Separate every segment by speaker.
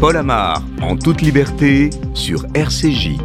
Speaker 1: Paul Amar, en toute liberté, sur RCJ.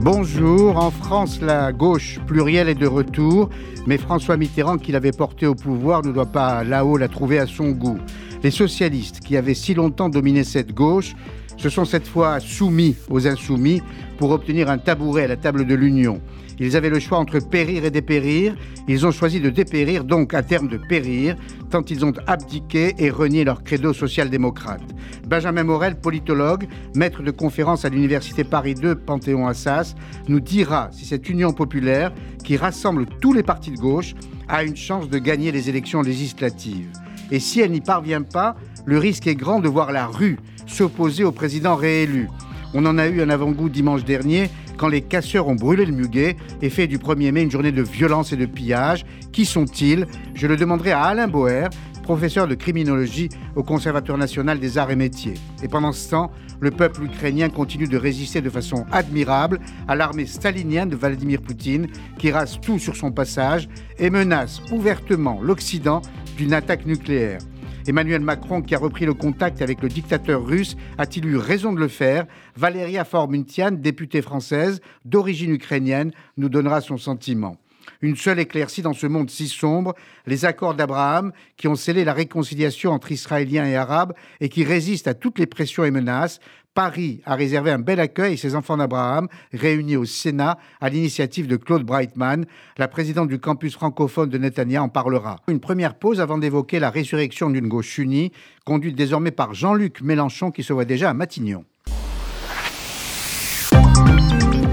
Speaker 2: Bonjour, en France, la gauche plurielle est de retour, mais François Mitterrand, qui l'avait porté au pouvoir, ne doit pas là-haut la trouver à son goût. Les socialistes, qui avaient si longtemps dominé cette gauche, se sont cette fois soumis aux insoumis pour obtenir un tabouret à la table de l'Union. Ils avaient le choix entre périr et dépérir. Ils ont choisi de dépérir, donc à terme de périr, tant ils ont abdiqué et renié leur credo social-démocrate. Benjamin Morel, politologue, maître de conférence à l'Université Paris 2 Panthéon-Assas, nous dira si cette union populaire, qui rassemble tous les partis de gauche, a une chance de gagner les élections législatives. Et si elle n'y parvient pas, le risque est grand de voir la rue s'opposer au président réélu. On en a eu un avant-goût dimanche dernier quand les casseurs ont brûlé le muguet et fait du 1er mai une journée de violence et de pillage. Qui sont-ils? Je le demanderai à Alain Boer, professeur de criminologie au Conservatoire national des arts et métiers. Et pendant ce temps, le peuple ukrainien continue de résister de façon admirable à l'armée stalinienne de Vladimir Poutine, qui rase tout sur son passage et menace ouvertement l'Occident d'une attaque nucléaire. Emmanuel Macron, qui a repris le contact avec le dictateur russe, a-t-il eu raison de le faire? Valéria Formuntian, députée française d'origine ukrainienne, nous donnera son sentiment. Une seule éclaircie dans ce monde si sombre, les accords d'Abraham qui ont scellé la réconciliation entre Israéliens et Arabes et qui résistent à toutes les pressions et menaces, Paris a réservé un bel accueil et ses enfants d'Abraham, réunis au Sénat à l'initiative de Claude Breitman. La présidente du campus francophone de Netanya en parlera. Une première pause avant d'évoquer la résurrection d'une gauche unie, conduite désormais par Jean-Luc Mélenchon qui se voit déjà à Matignon.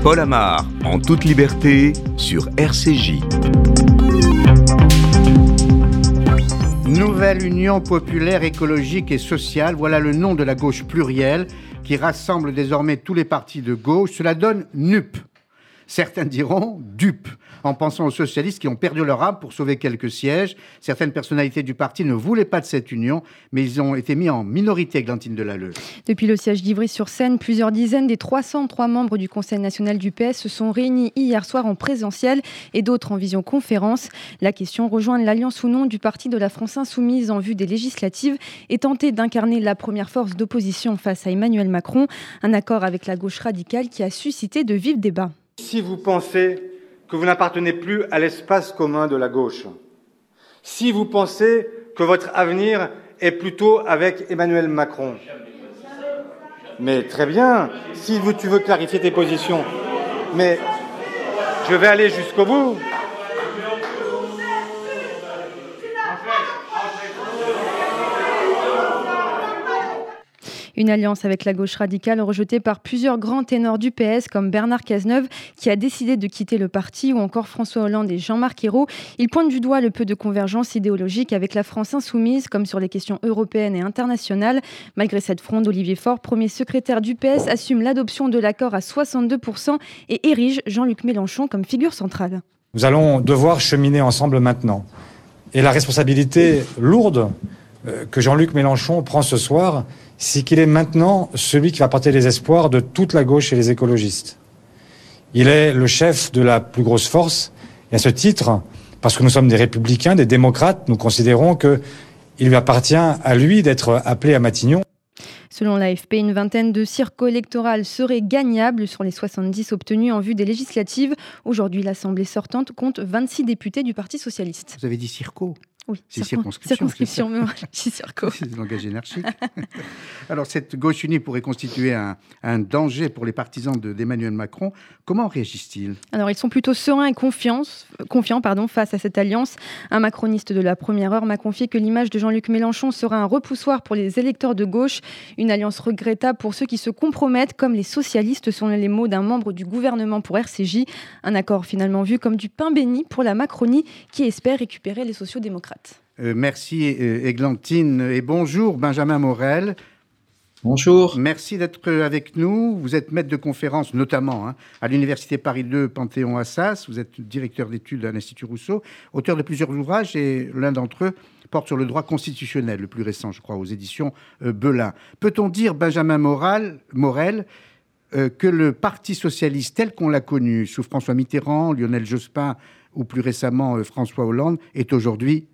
Speaker 1: Paul Amar, en toute liberté, sur RCJ.
Speaker 2: Nouvelle Union populaire, écologique et sociale, voilà le nom de la gauche plurielle qui rassemble désormais tous les partis de gauche. Cela donne NUP. Certains diront dupe, en pensant aux socialistes qui ont perdu leur âme pour sauver quelques sièges. Certaines personnalités du parti ne voulaient pas de cette union, mais ils ont été mis en minorité, Glantine Delalleux.
Speaker 3: Depuis le siège d'Ivry-sur-Seine, plusieurs dizaines des 303 membres du Conseil national du PS se sont réunis hier soir en présentiel et d'autres en visioconférence. La question rejoindre l'alliance ou non du parti de la France insoumise en vue des législatives et tenter d'incarner la première force d'opposition face à Emmanuel Macron, un accord avec la gauche radicale qui a suscité de vifs débats.
Speaker 4: Si vous pensez que vous n'appartenez plus à l'espace commun de la gauche, si vous pensez que votre avenir est plutôt avec Emmanuel Macron, mais très bien, si tu veux clarifier tes positions, mais je vais aller jusqu'au bout.
Speaker 3: Une alliance avec la gauche radicale rejetée par plusieurs grands ténors du PS comme Bernard Cazeneuve qui a décidé de quitter le parti ou encore François Hollande et Jean-Marc Ayrault. Ils pointent du doigt le peu de convergence idéologique avec la France insoumise comme sur les questions européennes et internationales. Malgré cette fronde, Olivier Faure, premier secrétaire du PS, assume l'adoption de l'accord à 62% et érige Jean-Luc Mélenchon comme figure centrale.
Speaker 5: Nous allons devoir cheminer ensemble maintenant. Et la responsabilité lourde que Jean-Luc Mélenchon prend ce soir, c'est qu'il est maintenant celui qui va porter les espoirs de toute la gauche et les écologistes. Il est le chef de la plus grosse force, et à ce titre, parce que nous sommes des républicains, des démocrates, nous considérons qu'il lui appartient à lui d'être appelé à Matignon.
Speaker 3: Selon l'AFP, une vingtaine de circos électorales seraient gagnables sur les 70 obtenus en vue des législatives. Aujourd'hui, l'Assemblée sortante compte 26 députés du Parti socialiste.
Speaker 2: Vous avez dit circo
Speaker 3: oui,
Speaker 2: c'est circonscription.
Speaker 3: Circonscription,
Speaker 2: c'est du langage énergique. Alors, cette gauche unie pourrait constituer un, un danger pour les partisans d'Emmanuel Macron. Comment réagissent-ils?
Speaker 3: Alors, ils sont plutôt sereins et confiance, confiants pardon, face à cette alliance. Un macroniste de la première heure m'a confié que l'image de Jean-Luc Mélenchon sera un repoussoir pour les électeurs de gauche, une alliance regrettable pour ceux qui se compromettent, comme les socialistes, sont les mots d'un membre du gouvernement pour RCJ. Un accord finalement vu comme du pain béni pour la Macronie qui espère récupérer les sociaux-démocrates.
Speaker 2: Euh, merci Églantine et bonjour Benjamin Morel.
Speaker 6: Bonjour.
Speaker 2: Merci d'être avec nous. Vous êtes maître de conférence notamment hein, à l'Université Paris 2 Panthéon-Assas. Vous êtes directeur d'études à l'Institut Rousseau, auteur de plusieurs ouvrages et l'un d'entre eux porte sur le droit constitutionnel, le plus récent je crois, aux éditions euh, Belin. Peut-on dire, Benjamin Morel, euh, que le Parti socialiste tel qu'on l'a connu sous François Mitterrand, Lionel Jospin ou plus récemment François Hollande est aujourd'hui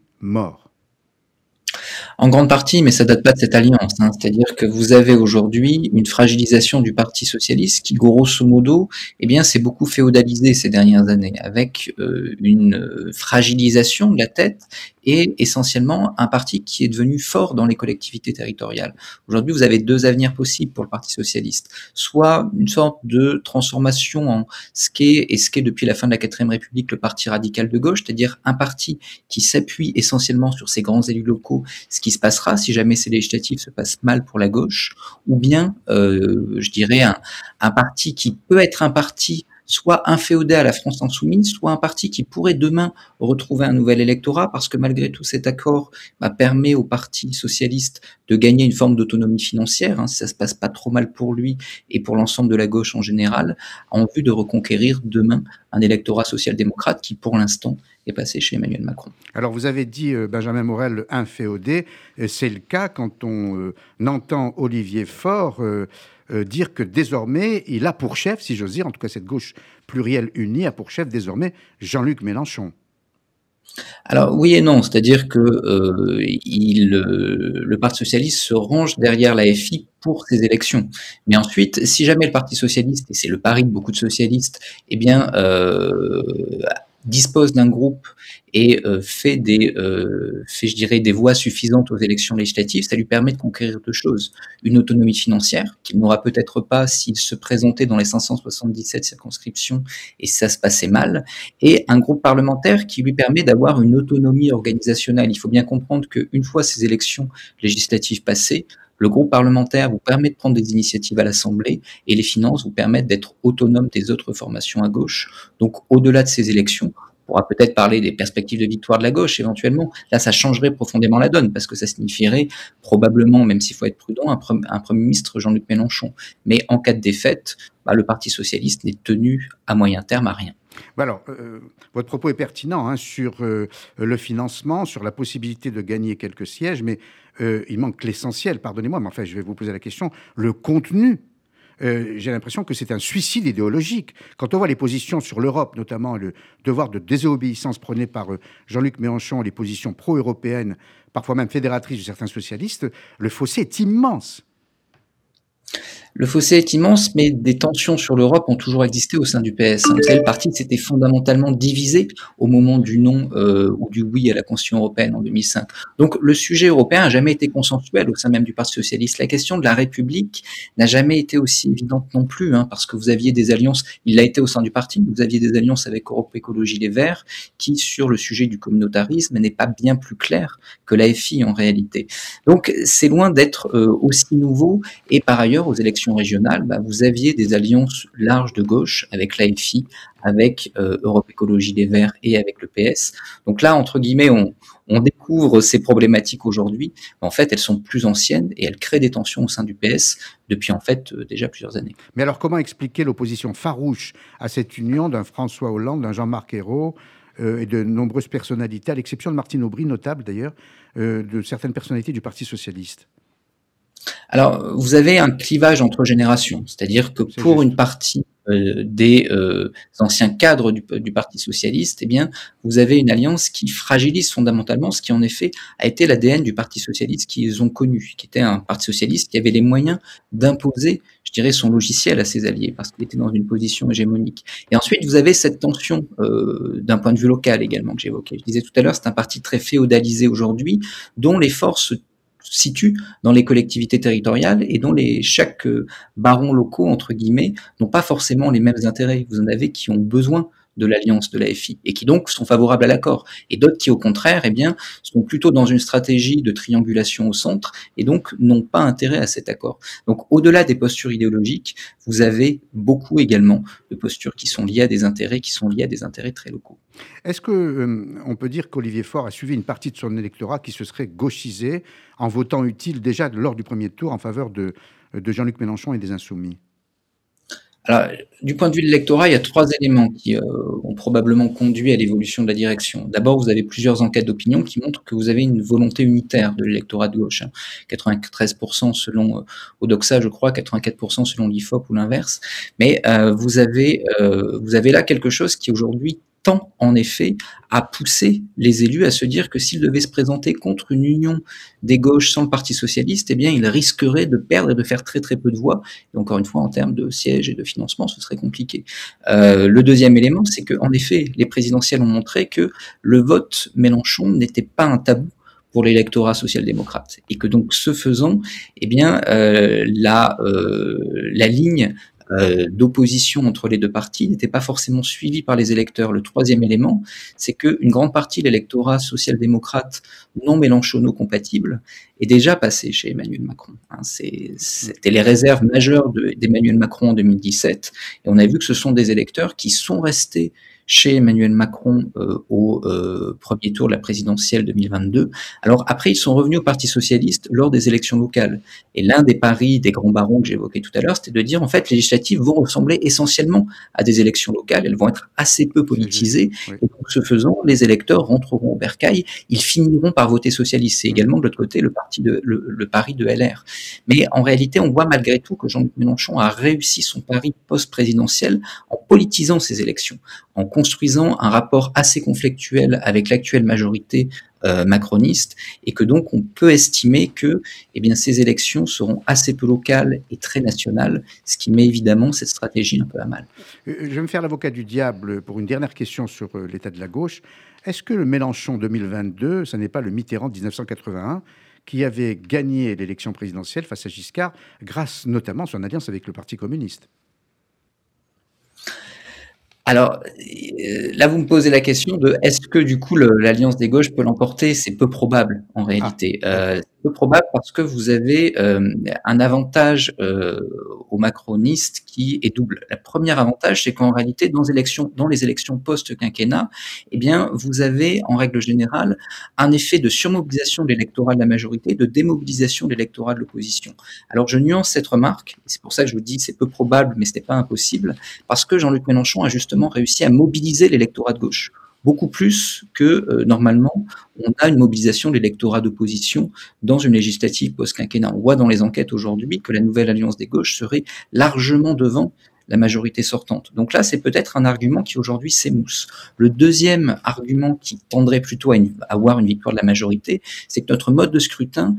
Speaker 6: En grande partie, mais ça date pas de cette alliance. Hein. C'est-à-dire que vous avez aujourd'hui une fragilisation du Parti socialiste qui, grosso modo, eh bien, s'est beaucoup féodalisé ces dernières années, avec euh, une fragilisation de la tête et essentiellement un parti qui est devenu fort dans les collectivités territoriales. Aujourd'hui, vous avez deux avenirs possibles pour le Parti socialiste. Soit une sorte de transformation en ce qu'est et ce qu'est depuis la fin de la quatrième République le Parti radical de gauche, c'est-à-dire un parti qui s'appuie essentiellement sur ses grands élus locaux, ce qui se passera si jamais ces législatives se passent mal pour la gauche, ou bien, euh, je dirais, un, un parti qui peut être un parti soit inféodé à la France insoumise, soit un parti qui pourrait demain retrouver un nouvel électorat, parce que malgré tout cet accord bah, permet au Parti socialiste de gagner une forme d'autonomie financière, hein, si ça se passe pas trop mal pour lui et pour l'ensemble de la gauche en général, en vue de reconquérir demain un électorat social-démocrate qui, pour l'instant, est passé chez Emmanuel Macron.
Speaker 2: Alors vous avez dit, euh, Benjamin Morel, inféodé, c'est le cas quand on euh, entend Olivier Faure euh, dire que désormais, il a pour chef, si j'ose dire, en tout cas cette gauche plurielle unie, a pour chef désormais Jean-Luc Mélenchon.
Speaker 6: Alors oui et non, c'est-à-dire que euh, euh, le Parti socialiste se range derrière la FI pour ces élections. Mais ensuite, si jamais le Parti socialiste, et c'est le pari de beaucoup de socialistes, eh bien dispose d'un groupe et euh, fait des, euh, fait, je dirais, des voix suffisantes aux élections législatives, ça lui permet de conquérir deux choses. Une autonomie financière, qu'il n'aura peut-être pas s'il se présentait dans les 577 circonscriptions et ça se passait mal, et un groupe parlementaire qui lui permet d'avoir une autonomie organisationnelle. Il faut bien comprendre qu'une fois ces élections législatives passées, le groupe parlementaire vous permet de prendre des initiatives à l'Assemblée et les finances vous permettent d'être autonome des autres formations à gauche. Donc au-delà de ces élections, on pourra peut-être parler des perspectives de victoire de la gauche éventuellement. Là, ça changerait profondément la donne parce que ça signifierait probablement, même s'il faut être prudent, un, Premier ministre Jean-Luc Mélenchon. Mais en cas de défaite, bah, le Parti socialiste n'est tenu à moyen terme à rien.
Speaker 2: Bah alors, euh, votre propos est pertinent hein, sur euh, le financement, sur la possibilité de gagner quelques sièges, mais euh, il manque l'essentiel, pardonnez-moi, mais enfin, je vais vous poser la question, le contenu. J'ai l'impression que c'est un suicide idéologique. Quand on voit les positions sur l'Europe, notamment le devoir de désobéissance prôné par Jean-Luc Mélenchon, les positions pro-européennes, parfois même fédératrices de certains socialistes, le fossé est immense.
Speaker 6: Le fossé est immense, mais des tensions sur l'Europe ont toujours existé au sein du PS. Vous le parti s'était fondamentalement divisé au moment du non euh, ou du oui à la Constitution européenne en 2005. Donc le sujet européen n'a jamais été consensuel au sein même du Parti socialiste. La question de la République n'a jamais été aussi évidente non plus, hein, parce que vous aviez des alliances, il l'a été au sein du parti, vous aviez des alliances avec Europe Écologie Les Verts, qui sur le sujet du communautarisme n'est pas bien plus clair que la FI en réalité. Donc c'est loin d'être euh, aussi nouveau, et par ailleurs aux élections régionale, bah, vous aviez des alliances larges de gauche avec l'AFI, avec euh, Europe Écologie des Verts et avec le PS. Donc là, entre guillemets, on, découvre ces problématiques aujourd'hui. En fait, elles sont plus anciennes et elles créent des tensions au sein du PS depuis en fait euh, déjà plusieurs années.
Speaker 2: Mais alors, comment expliquer l'opposition farouche à cette union d'un François Hollande, d'un Jean-Marc Ayrault euh, et de nombreuses personnalités, à l'exception de Martine Aubry, notable d'ailleurs, de certaines personnalités du Parti socialiste?
Speaker 6: Alors, vous avez un clivage entre générations, c'est-à-dire que pour une partie euh, des euh, anciens cadres du, Parti socialiste, eh bien, vous avez une alliance qui fragilise fondamentalement ce qui en effet a été l'ADN du Parti socialiste qu'ils ont connu, qui était un Parti socialiste qui avait les moyens d'imposer, je dirais, son logiciel à ses alliés, parce qu'il était dans une position hégémonique. Et ensuite, vous avez cette tension euh, d'un point de vue local également que j'évoquais. Je disais tout à l'heure, c'est un parti très féodalisé aujourd'hui, dont les forces situe dans les collectivités territoriales et dont les, chaque euh, baron locaux, entre guillemets, n'ont pas forcément les mêmes intérêts. Vous en avez qui ont besoin de l'alliance de la FI et qui donc sont favorables à l'accord et d'autres qui au contraire eh sont plutôt dans une stratégie de triangulation au centre et donc n'ont pas intérêt à cet accord. Donc au-delà des postures idéologiques, vous avez beaucoup également de postures qui sont liées à des intérêts très locaux.
Speaker 2: Est-ce que euh, on peut dire qu'Olivier Faure a suivi une partie de son électorat qui se serait gauchisé en votant utile déjà lors du premier tour en faveur de, de Jean-Luc Mélenchon et des Insoumis?
Speaker 6: Alors, du point de vue de l'électorat, il y a trois éléments qui euh, ont probablement conduit à l'évolution de la direction. D'abord, vous avez plusieurs enquêtes d'opinion qui montrent que vous avez une volonté unitaire de l'électorat de gauche. 93% hein. selon euh, Odoxa, je crois, 84% selon l'IFOP ou l'inverse. Mais euh, vous avez vous avez là quelque chose qui aujourd'hui tend en effet à pousser les élus à se dire que s'ils devaient se présenter contre une union des gauches sans le Parti socialiste, eh bien, ils risqueraient de perdre et de faire très très peu de voix. Et encore une fois, en termes de sièges et de financement, ce serait compliqué. Euh, le deuxième élément, c'est que, en effet, les présidentielles ont montré que le vote Mélenchon n'était pas un tabou pour l'électorat social-démocrate et que donc ce faisant, eh bien euh, la euh, la ligne euh, d'opposition entre les deux partis n'était pas forcément suivi par les électeurs. Le troisième élément, c'est qu'une grande partie de l'électorat social-démocrate non mélenchonneau compatible est déjà passé chez Emmanuel Macron. Hein, C'était les réserves majeures d'Emmanuel Macron en 2017, et on a vu que ce sont des électeurs qui sont restés chez Emmanuel Macron euh, au euh, premier tour de la présidentielle 2022. Alors après, ils sont revenus au Parti socialiste lors des élections locales. Et l'un des paris des grands barons que j'évoquais tout à l'heure, c'était de dire en fait, les législatives vont ressembler essentiellement à des élections locales. Elles vont être assez peu politisées. Et donc, ce faisant, les électeurs rentreront au bercail. Ils finiront par voter socialiste. C'est également de l'autre côté le parti de le, le pari de LR. Mais en réalité, on voit malgré tout que Jean-Luc Mélenchon a réussi son pari post-présidentiel en politisant ces élections, en construisant un rapport assez conflictuel avec l'actuelle majorité euh, macroniste, et que donc on peut estimer que eh bien, ces élections seront assez peu locales et très nationales, ce qui met évidemment cette stratégie un peu à mal.
Speaker 2: Euh, je vais me faire l'avocat du diable pour une dernière question sur euh, l'état de la gauche. Est-ce que le Mélenchon 2022, ce n'est pas le Mitterrand de 1981 qui avait gagné l'élection présidentielle face à Giscard, grâce notamment à son alliance avec le Parti communiste?
Speaker 6: Alors euh, là, vous me posez la question de est-ce que du coup l'alliance des gauches peut l'emporter? C'est peu probable en réalité. Ah. Euh, peu probable parce que vous avez euh, un avantage euh, aux macronistes qui est double. Le premier avantage, c'est qu'en réalité, dans, élections, dans les élections post-quinquennat, eh bien, vous avez en règle générale un effet de surmobilisation de l'électorat de la majorité, de démobilisation de l'électorat de l'opposition. Alors, je nuance cette remarque, c'est pour ça que je vous dis c'est peu probable, mais ce n'est pas impossible, parce que Jean-Luc Mélenchon a justement réussi à mobiliser l'électorat de gauche beaucoup plus que euh, normalement on a une mobilisation de l'électorat d'opposition dans une législative post-quinquennat. On voit dans les enquêtes aujourd'hui que la nouvelle alliance des gauches serait largement devant la majorité sortante. Donc là, c'est peut-être un argument qui aujourd'hui s'émousse. Le deuxième argument qui tendrait plutôt à, avoir une victoire de la majorité, c'est que notre mode de scrutin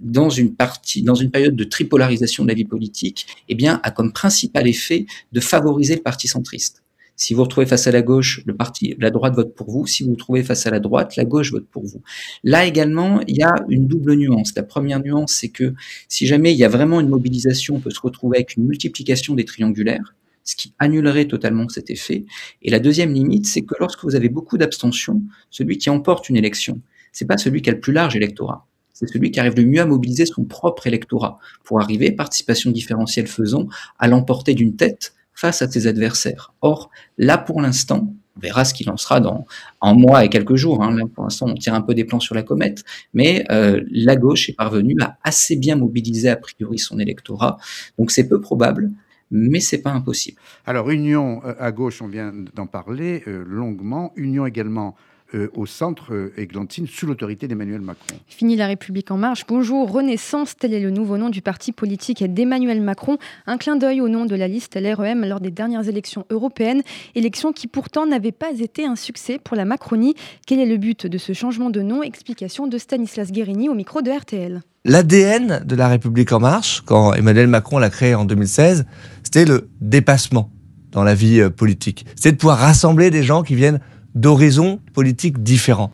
Speaker 6: dans une période de tripolarisation de la vie politique, eh bien, a comme principal effet de favoriser le parti centriste. Si vous vous retrouvez face à la gauche, le parti, la droite vote pour vous. Si vous vous trouvez face à la droite, la gauche vote pour vous. Là également, il y a une double nuance. La première nuance, c'est que si jamais il y a vraiment une mobilisation, on peut se retrouver avec une multiplication des triangulaires, ce qui annulerait totalement cet effet. Et la deuxième limite, c'est que lorsque vous avez beaucoup d'abstention, celui qui emporte une élection, c'est pas celui qui a le plus large électorat c'est celui qui arrive le mieux à mobiliser son propre électorat pour arriver, participation différentielle faisant, à l'emporter d'une tête face à ses adversaires. Or, là pour l'instant, on verra ce qu'il en sera dans un mois et quelques jours. Hein. Là, pour l'instant, on tire un peu des plans sur la comète, mais euh, la gauche est parvenue à assez bien mobiliser a priori son électorat. Donc c'est peu probable, mais c'est pas impossible.
Speaker 2: Alors, union euh, à gauche, on vient d'en parler euh, longuement. Union également euh, au centre Églantine, euh, sous l'autorité d'Emmanuel Macron.
Speaker 3: Fini la République en marche. Bonjour, Renaissance, tel est le nouveau nom du parti politique d'Emmanuel Macron. Un clin d'œil au nom de la liste LREM lors des dernières élections européennes, élections qui pourtant n'avaient pas été un succès pour la Macronie. Quel est le but de ce changement de nom Explication de Stanislas Guérini au micro de RTL.
Speaker 7: L'ADN de la République en marche, quand Emmanuel Macron l'a créé en 2016, c'était le dépassement dans la vie euh, politique. C'est de pouvoir rassembler des gens qui viennent d'horizons politiques différents.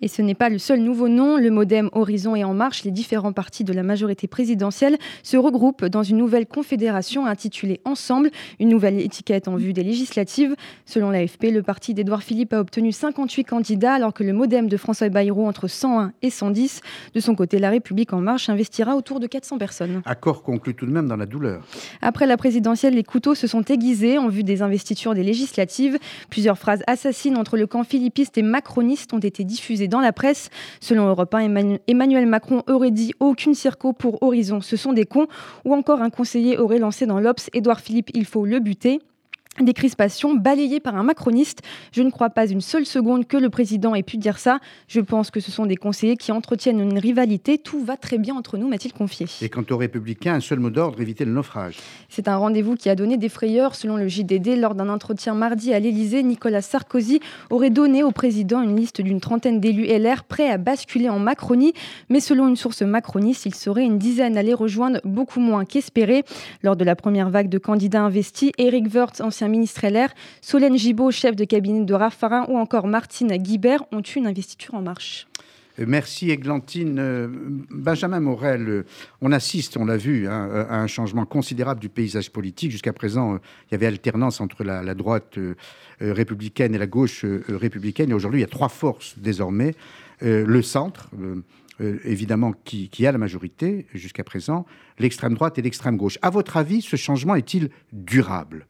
Speaker 3: Et ce n'est pas le seul nouveau nom. Le Modem, Horizon et En Marche, les différents partis de la majorité présidentielle, se regroupent dans une nouvelle confédération intitulée Ensemble, une nouvelle étiquette en vue des législatives. Selon l'AFP, le parti d'Edouard Philippe a obtenu 58 candidats, alors que le Modem de François Bayrou entre 101 et 110. De son côté, La République En Marche investira autour de 400 personnes.
Speaker 2: Accord conclu tout de même dans la douleur.
Speaker 3: Après la présidentielle, les couteaux se sont aiguisés en vue des investitures des législatives. Plusieurs phrases assassines entre le camp philippiste et macroniste ont été diffusées dans la presse. Selon Europe 1, Emmanuel Macron aurait dit aucune circo pour Horizon, ce sont des cons. Ou encore un conseiller aurait lancé dans l'Obs Édouard Philippe, il faut le buter. Des crispations balayées par un macroniste. Je ne crois pas une seule seconde que le président ait pu dire ça. Je pense que ce sont des conseillers qui entretiennent une rivalité. Tout va très bien entre nous, m'a-t-il confié.
Speaker 2: Et quant aux républicains, un seul mot d'ordre, éviter le naufrage.
Speaker 3: C'est un rendez-vous qui a donné des frayeurs. Selon le JDD, lors d'un entretien mardi à l'Élysée, Nicolas Sarkozy aurait donné au président une liste d'une trentaine d'élus LR prêts à basculer en Macronie. Mais selon une source macroniste, il serait une dizaine à les rejoindre, beaucoup moins qu'espéré. Lors de la première vague de candidats investis, Eric Wirth, ancien ministre LR, Solène Gibaud, chef de cabinet de Raffarin, ou encore Martine Guibert ont eu une investiture en marche.
Speaker 2: Euh, merci Églantine. Euh, Benjamin Morel, euh, on assiste, on l'a vu, hein, à un changement considérable du paysage politique. Jusqu'à présent, il y avait alternance entre la, droite républicaine et la gauche républicaine. Et aujourd'hui, il y a trois forces désormais. le centre, évidemment, qui, qui, a la majorité jusqu'à présent, l'extrême droite et l'extrême gauche. À votre avis, ce changement est-il durable?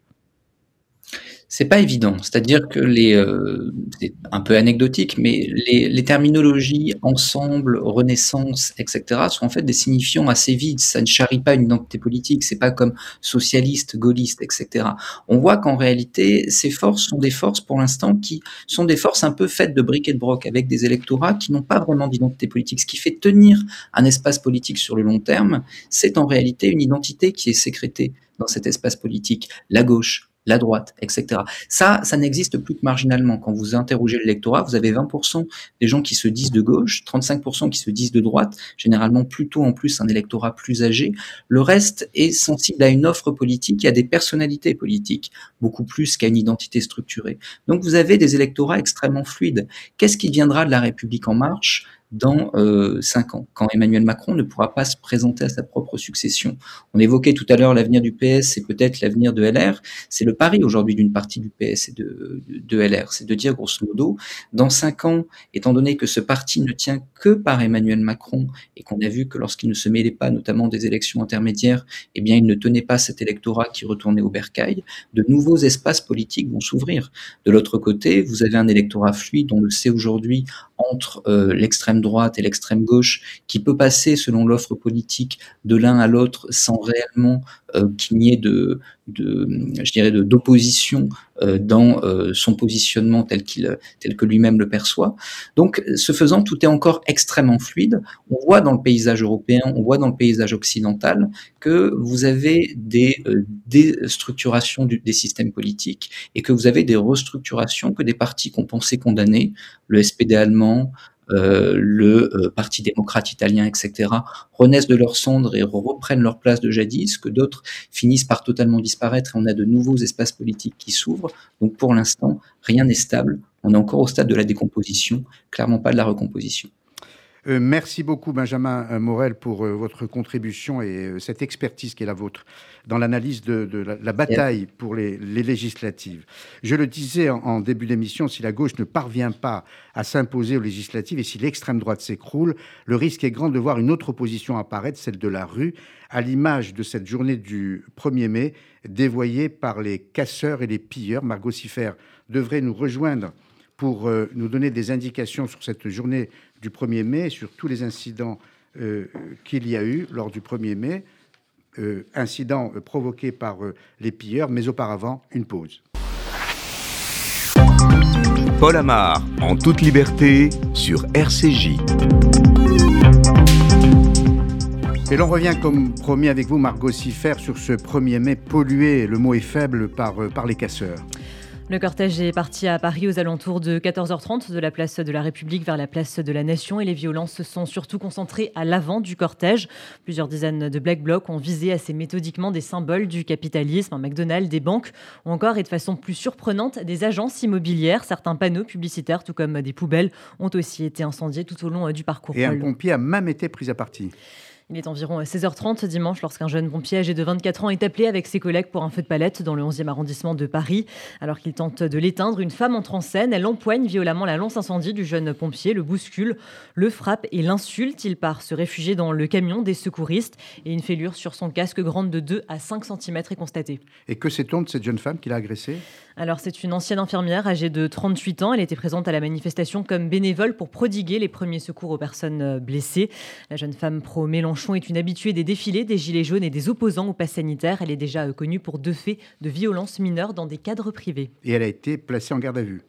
Speaker 6: C'est pas évident. C'est-à-dire que les, euh, c'est un peu anecdotique, mais les, les, terminologies ensemble, renaissance, etc. sont en fait des signifiants assez vides. Ça ne charrie pas une identité politique. C'est pas comme socialiste, gaulliste, etc. On voit qu'en réalité, ces forces sont des forces pour l'instant qui sont des forces un peu faites de briques et de broc avec des électorats qui n'ont pas vraiment d'identité politique. Ce qui fait tenir un espace politique sur le long terme, c'est en réalité une identité qui est sécrétée dans cet espace politique. La gauche, la droite, etc. Ça, ça n'existe plus que marginalement. Quand vous interrogez l'électorat, vous avez 20% des gens qui se disent de gauche, 35% qui se disent de droite, généralement plutôt en plus un électorat plus âgé. Le reste est sensible à une offre politique et à des personnalités politiques, beaucoup plus qu'à une identité structurée. Donc vous avez des électorats extrêmement fluides. Qu'est-ce qui viendra de la République en marche? Dans euh, cinq ans, quand Emmanuel Macron ne pourra pas se présenter à sa propre succession. On évoquait tout à l'heure l'avenir du PS et peut-être l'avenir de LR. C'est le pari aujourd'hui d'une partie du PS et de, de LR, c'est de dire grosso modo, dans cinq ans, étant donné que ce parti ne tient que par Emmanuel Macron et qu'on a vu que lorsqu'il ne se mêlait pas, notamment des élections intermédiaires, eh bien, il ne tenait pas cet électorat qui retournait au bercail, de nouveaux espaces politiques vont s'ouvrir. De l'autre côté, vous avez un électorat fluide, on le sait aujourd'hui, entre euh, l'extrême droite et l'extrême gauche, qui peut passer selon l'offre politique de l'un à l'autre sans réellement euh, qu'il n'y ait de, de, je dirais, d'opposition euh, dans euh, son positionnement tel qu'il, tel que lui-même le perçoit. Donc, ce faisant, tout est encore extrêmement fluide. On voit dans le paysage européen, on voit dans le paysage occidental que vous avez des déstructurations des systèmes politiques et que vous avez des restructurations que des partis qu'on pensait condamner, le SPD allemand, le euh, Parti démocrate italien, etc., renaissent de leurs cendres et reprennent leur place de jadis, que d'autres finissent par totalement disparaître et on a de nouveaux espaces politiques qui s'ouvrent. Donc pour l'instant, rien n'est stable. On est encore au stade de la décomposition, clairement pas de la recomposition.
Speaker 2: Euh, merci beaucoup, Benjamin euh, Morel, pour euh, votre contribution et cette expertise qui est la vôtre dans l'analyse de, la, bataille pour les, législatives. Je le disais en, début d'émission, si la gauche ne parvient pas à s'imposer aux législatives et si l'extrême droite s'écroule, le risque est grand de voir une autre opposition apparaître, celle de la rue, à l'image de cette journée du 1er mai, dévoyée par les casseurs et les pilleurs. Margot Siffer devrait nous rejoindre pour nous donner des indications sur cette journée du 1er mai sur tous les incidents euh, qu'il y a eu lors du 1er mai, euh, incidents euh, provoqués par les pilleurs, mais auparavant une pause.
Speaker 1: Paul Amar, en toute liberté, sur RCJ.
Speaker 2: Et l'on revient comme promis avec vous, Margot Siffer, sur ce 1er mai pollué, le mot est faible, par, par les casseurs.
Speaker 8: Le cortège est parti à Paris aux alentours de 14h30 de la place de la République vers la place de la Nation et les violences se sont surtout concentrées à l'avant du cortège. Plusieurs dizaines de black blocs ont visé assez méthodiquement des symboles du capitalisme, un McDonald's, des banques ou encore et de façon plus surprenante des agences immobilières. Certains panneaux publicitaires tout comme des poubelles ont aussi été incendiés tout au long du parcours.
Speaker 2: Et un pompier a même été pris à partie.
Speaker 8: Il est environ 16h30 dimanche lorsqu'un jeune pompier âgé de 24 ans est appelé avec ses collègues pour un feu de palette dans le 11e arrondissement de Paris. Alors qu'il tente de l'éteindre, une femme entre en scène. Elle empoigne violemment la lance incendie du jeune pompier, le bouscule, le frappe et l'insulte. Il part se réfugier dans le camion des secouristes et une fêlure sur son casque grande de 2 à 5 cm est constatée.
Speaker 2: Et que sait-on de cette jeune femme qui l'a agressée?
Speaker 8: Alors, c'est une ancienne infirmière âgée de 38 ans. Elle était présente à la manifestation comme bénévole pour prodiguer les premiers secours aux personnes blessées. La jeune femme pro-Mélenchon Mélenchon est une habituée des défilés des Gilets jaunes et des opposants au pass sanitaire. Elle est déjà connue pour deux faits de violence mineure dans des cadres privés.
Speaker 2: Et elle a été placée en garde à vue.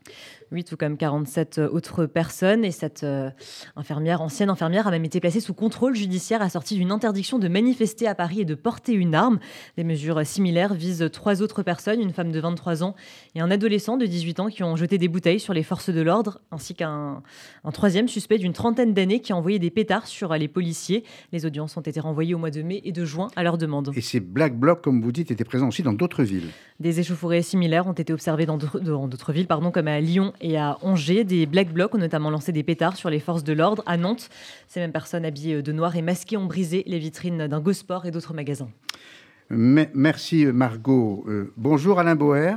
Speaker 8: Oui, tout comme 47 autres personnes. Et cette euh, infirmière, ancienne infirmière, a même été placée sous contrôle judiciaire assortie d'une interdiction de manifester à Paris et de porter une arme. Des mesures similaires visent trois autres personnes, une femme de 23 ans et un adolescent de 18 ans qui ont jeté des bouteilles sur les forces de l'ordre, ainsi qu'un troisième suspect d'une trentaine d'années qui a envoyé des pétards sur les policiers. Les audiences ont été renvoyées au mois de mai et de juin à leur demande.
Speaker 2: Et ces Black Blocs, comme vous dites, étaient présents aussi dans d'autres villes.
Speaker 8: Des échauffourées similaires ont été observées dans d'autres villes, pardon, comme à Lyon et à Angers. Des Black Blocs ont notamment lancé des pétards sur les forces de l'ordre. À Nantes, ces mêmes personnes habillées de noir et masquées ont brisé les vitrines d'un Go-Sport et d'autres magasins.
Speaker 2: merci Margot. Euh, bonjour Alain Boer.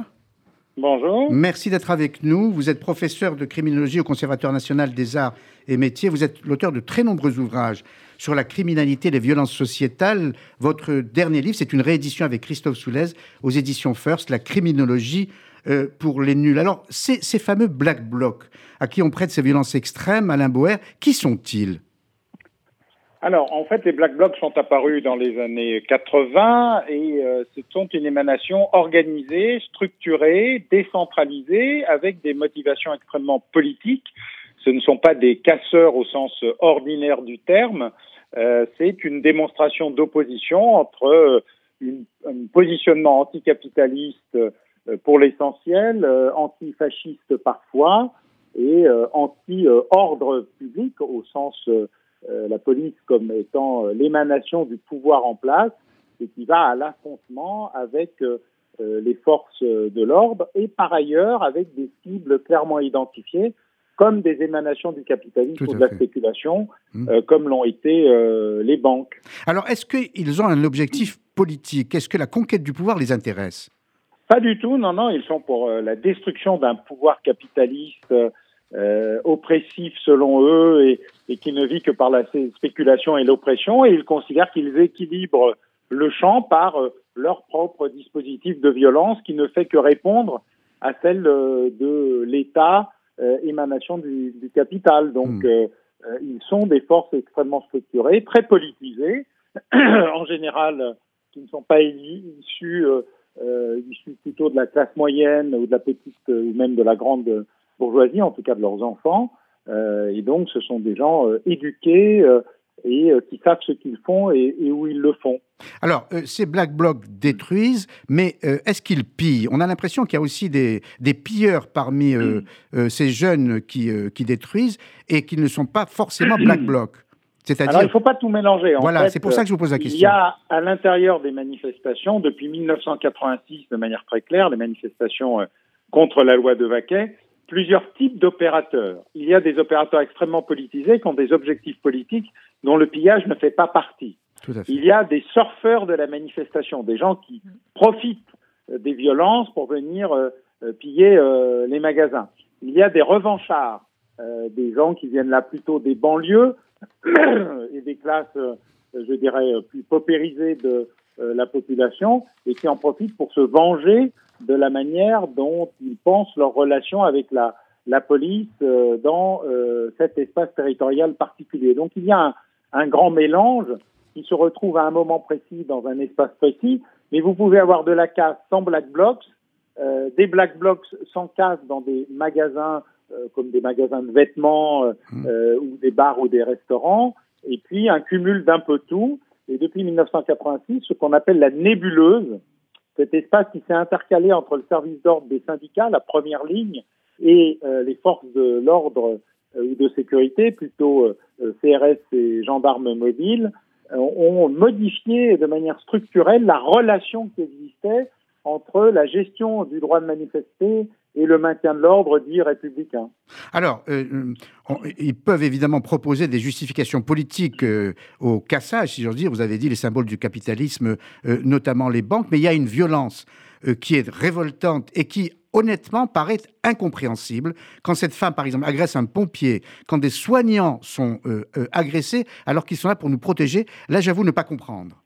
Speaker 9: Bonjour.
Speaker 2: Merci d'être avec nous. Vous êtes professeur de criminologie au Conservatoire national des arts et métiers. Vous êtes l'auteur de très nombreux ouvrages sur la criminalité et les violences sociétales. Votre dernier livre, c'est une réédition avec Christophe Soulez aux éditions First, La criminologie euh, pour les nuls. Alors, ces, fameux Black Blocs à qui on prête ces violences extrêmes, Alain Boer, qui sont-ils?
Speaker 9: Alors, en fait, les Black Blocs sont apparus dans les années 80 et euh, ce sont une émanation organisée, structurée, décentralisée, avec des motivations extrêmement politiques. Ce ne sont pas des casseurs au sens ordinaire du terme. Euh, c'est une démonstration d'opposition entre un positionnement anticapitaliste pour l'essentiel, euh, antifasciste parfois, et euh, anti-ordre public au sens la police comme étant l'émanation du pouvoir en place et qui va à l'affrontement avec les forces de l'ordre et par ailleurs avec des cibles clairement identifiées comme des émanations du capitalisme ou de la spéculation, mmh. comme l'ont été les banques.
Speaker 2: Alors, est-ce qu'ils ont un objectif politique? Est-ce que la conquête du pouvoir les intéresse?
Speaker 9: Pas du tout, non, non, ils sont pour euh, la destruction d'un pouvoir capitaliste euh, oppressif selon eux et, et, qui ne vit que par la spéculation et l'oppression, et ils considèrent qu'ils équilibrent le champ par euh, leur propre dispositif de violence qui ne fait que répondre à celle de l'État, émanation du, du, capital. Donc, hmm. ils sont des forces extrêmement structurées, très politisées, en général, qui ne sont pas issues euh, issus plutôt de la classe moyenne ou de la petite euh, ou même de la grande bourgeoisie, en tout cas de leurs enfants. Euh, et donc, ce sont des gens euh, éduqués et qui savent ce qu'ils font et, et, où ils le font.
Speaker 2: Alors, ces Black Blocs détruisent, mais est-ce qu'ils pillent? On a l'impression qu'il y a aussi des, des pilleurs parmi ces jeunes qui, qui détruisent et qui ne sont pas forcément Black Blocs.
Speaker 9: Alors, il ne faut pas tout mélanger.
Speaker 2: voilà, c'est pour ça que je vous pose la question.
Speaker 9: Il y a à l'intérieur des manifestations, depuis 1986, de manière très claire, les manifestations euh, contre la loi de Vaquet, plusieurs types d'opérateurs. Il y a des opérateurs extrêmement politisés qui ont des objectifs politiques dont le pillage ne fait pas partie. Il y a des surfeurs de la manifestation, des gens qui profitent euh, des violences pour venir euh, piller les magasins. Il y a des revanchards, des gens qui viennent là plutôt des banlieues et des classes, euh, je dirais, plus paupérisées de euh, la population et qui en profitent pour se venger de la manière dont ils pensent leur relation avec la, police euh, dans cet espace territorial particulier. Donc il y a un, grand mélange qui se retrouve à un moment précis dans un espace précis, mais vous pouvez avoir de la casse sans black blocs, euh, des black blocs sans casse dans des magasins euh, comme des magasins de vêtements euh, mmh. euh, ou des bars ou des restaurants, et puis un cumul d'un peu tout. Et depuis 1986, ce qu'on appelle la nébuleuse, cet espace qui s'est intercalé entre le service d'ordre des syndicats, la première ligne, et les forces de l'ordre ou de sécurité, plutôt CRS et gendarmes mobiles, ont modifié de manière structurelle la relation qui existait entre la gestion du droit de manifester et le maintien de l'ordre dit républicain.
Speaker 2: Alors, euh, ils peuvent évidemment proposer des justifications politiques euh, au cassage, si j'ose dire. Vous avez dit les symboles du capitalisme, euh, notamment les banques, mais il y a une violence qui est révoltante et qui, honnêtement, paraît incompréhensible. Quand cette femme, par exemple, agresse un pompier, quand des soignants sont agressés alors qu'ils sont là pour nous protéger, là, j'avoue ne pas comprendre.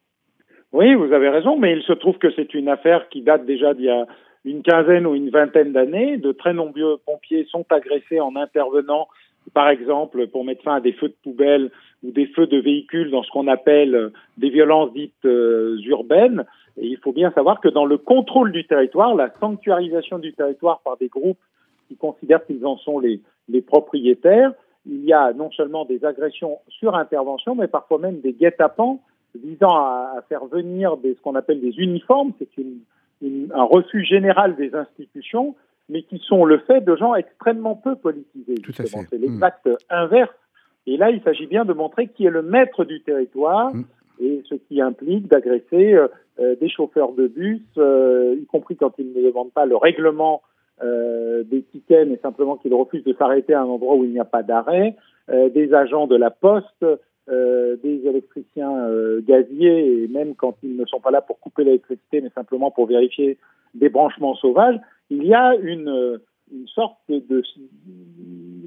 Speaker 9: Oui, vous avez raison, mais il se trouve que c'est une affaire qui date déjà d'il y a une quinzaine ou une vingtaine d'années. De très nombreux pompiers sont agressés en intervenant par exemple pour mettre fin à des feux de poubelle ou des feux de véhicules dans ce qu'on appelle des violences dites urbaines. Et il faut bien savoir que dans le contrôle du territoire, la sanctuarisation du territoire par des groupes qui considèrent qu'ils en sont les, propriétaires, il y a non seulement des agressions sur intervention, mais parfois même des guet-apens visant à, faire venir ce qu'on appelle des uniformes. C'est une, une, un refus général des institutions, mais qui sont le fait de gens extrêmement peu politisés. C'est l'exact mmh. inverse. Et là, il s'agit bien de montrer qui est le maître du territoire, mmh. et ce qui implique d'agresser euh, euh, des chauffeurs de bus, euh, y compris quand ils ne demandent pas le règlement euh, des tickets, mais simplement qu'ils refusent de s'arrêter à un endroit où il n'y a pas d'arrêt, des agents de la poste, euh, des électriciens euh, gaziers, et même quand ils ne sont pas là pour couper l'électricité, mais simplement pour vérifier des branchements sauvages, il y a une, une sorte de,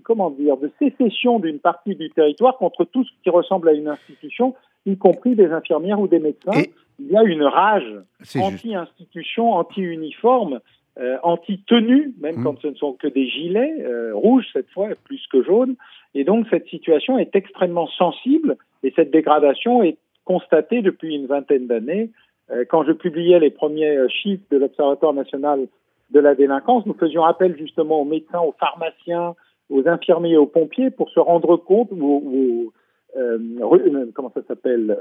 Speaker 9: comment dire de sécession d'une partie du territoire contre tout ce qui ressemble à une institution, y compris des infirmières ou des médecins. Et il y a une rage anti-institution, anti-uniforme euh, anti-tenue, même mmh. quand ce ne sont que des gilets euh, rouges cette fois, plus que jaunes. Et donc cette situation est extrêmement sensible et cette dégradation est constatée depuis une vingtaine d'années. Euh, quand je publiais les premiers euh, chiffres de l'Observatoire national de la délinquance, nous faisions appel justement aux médecins, aux pharmaciens, aux infirmiers aux pompiers pour se rendre compte, ou, euh, comment ça s'appelle,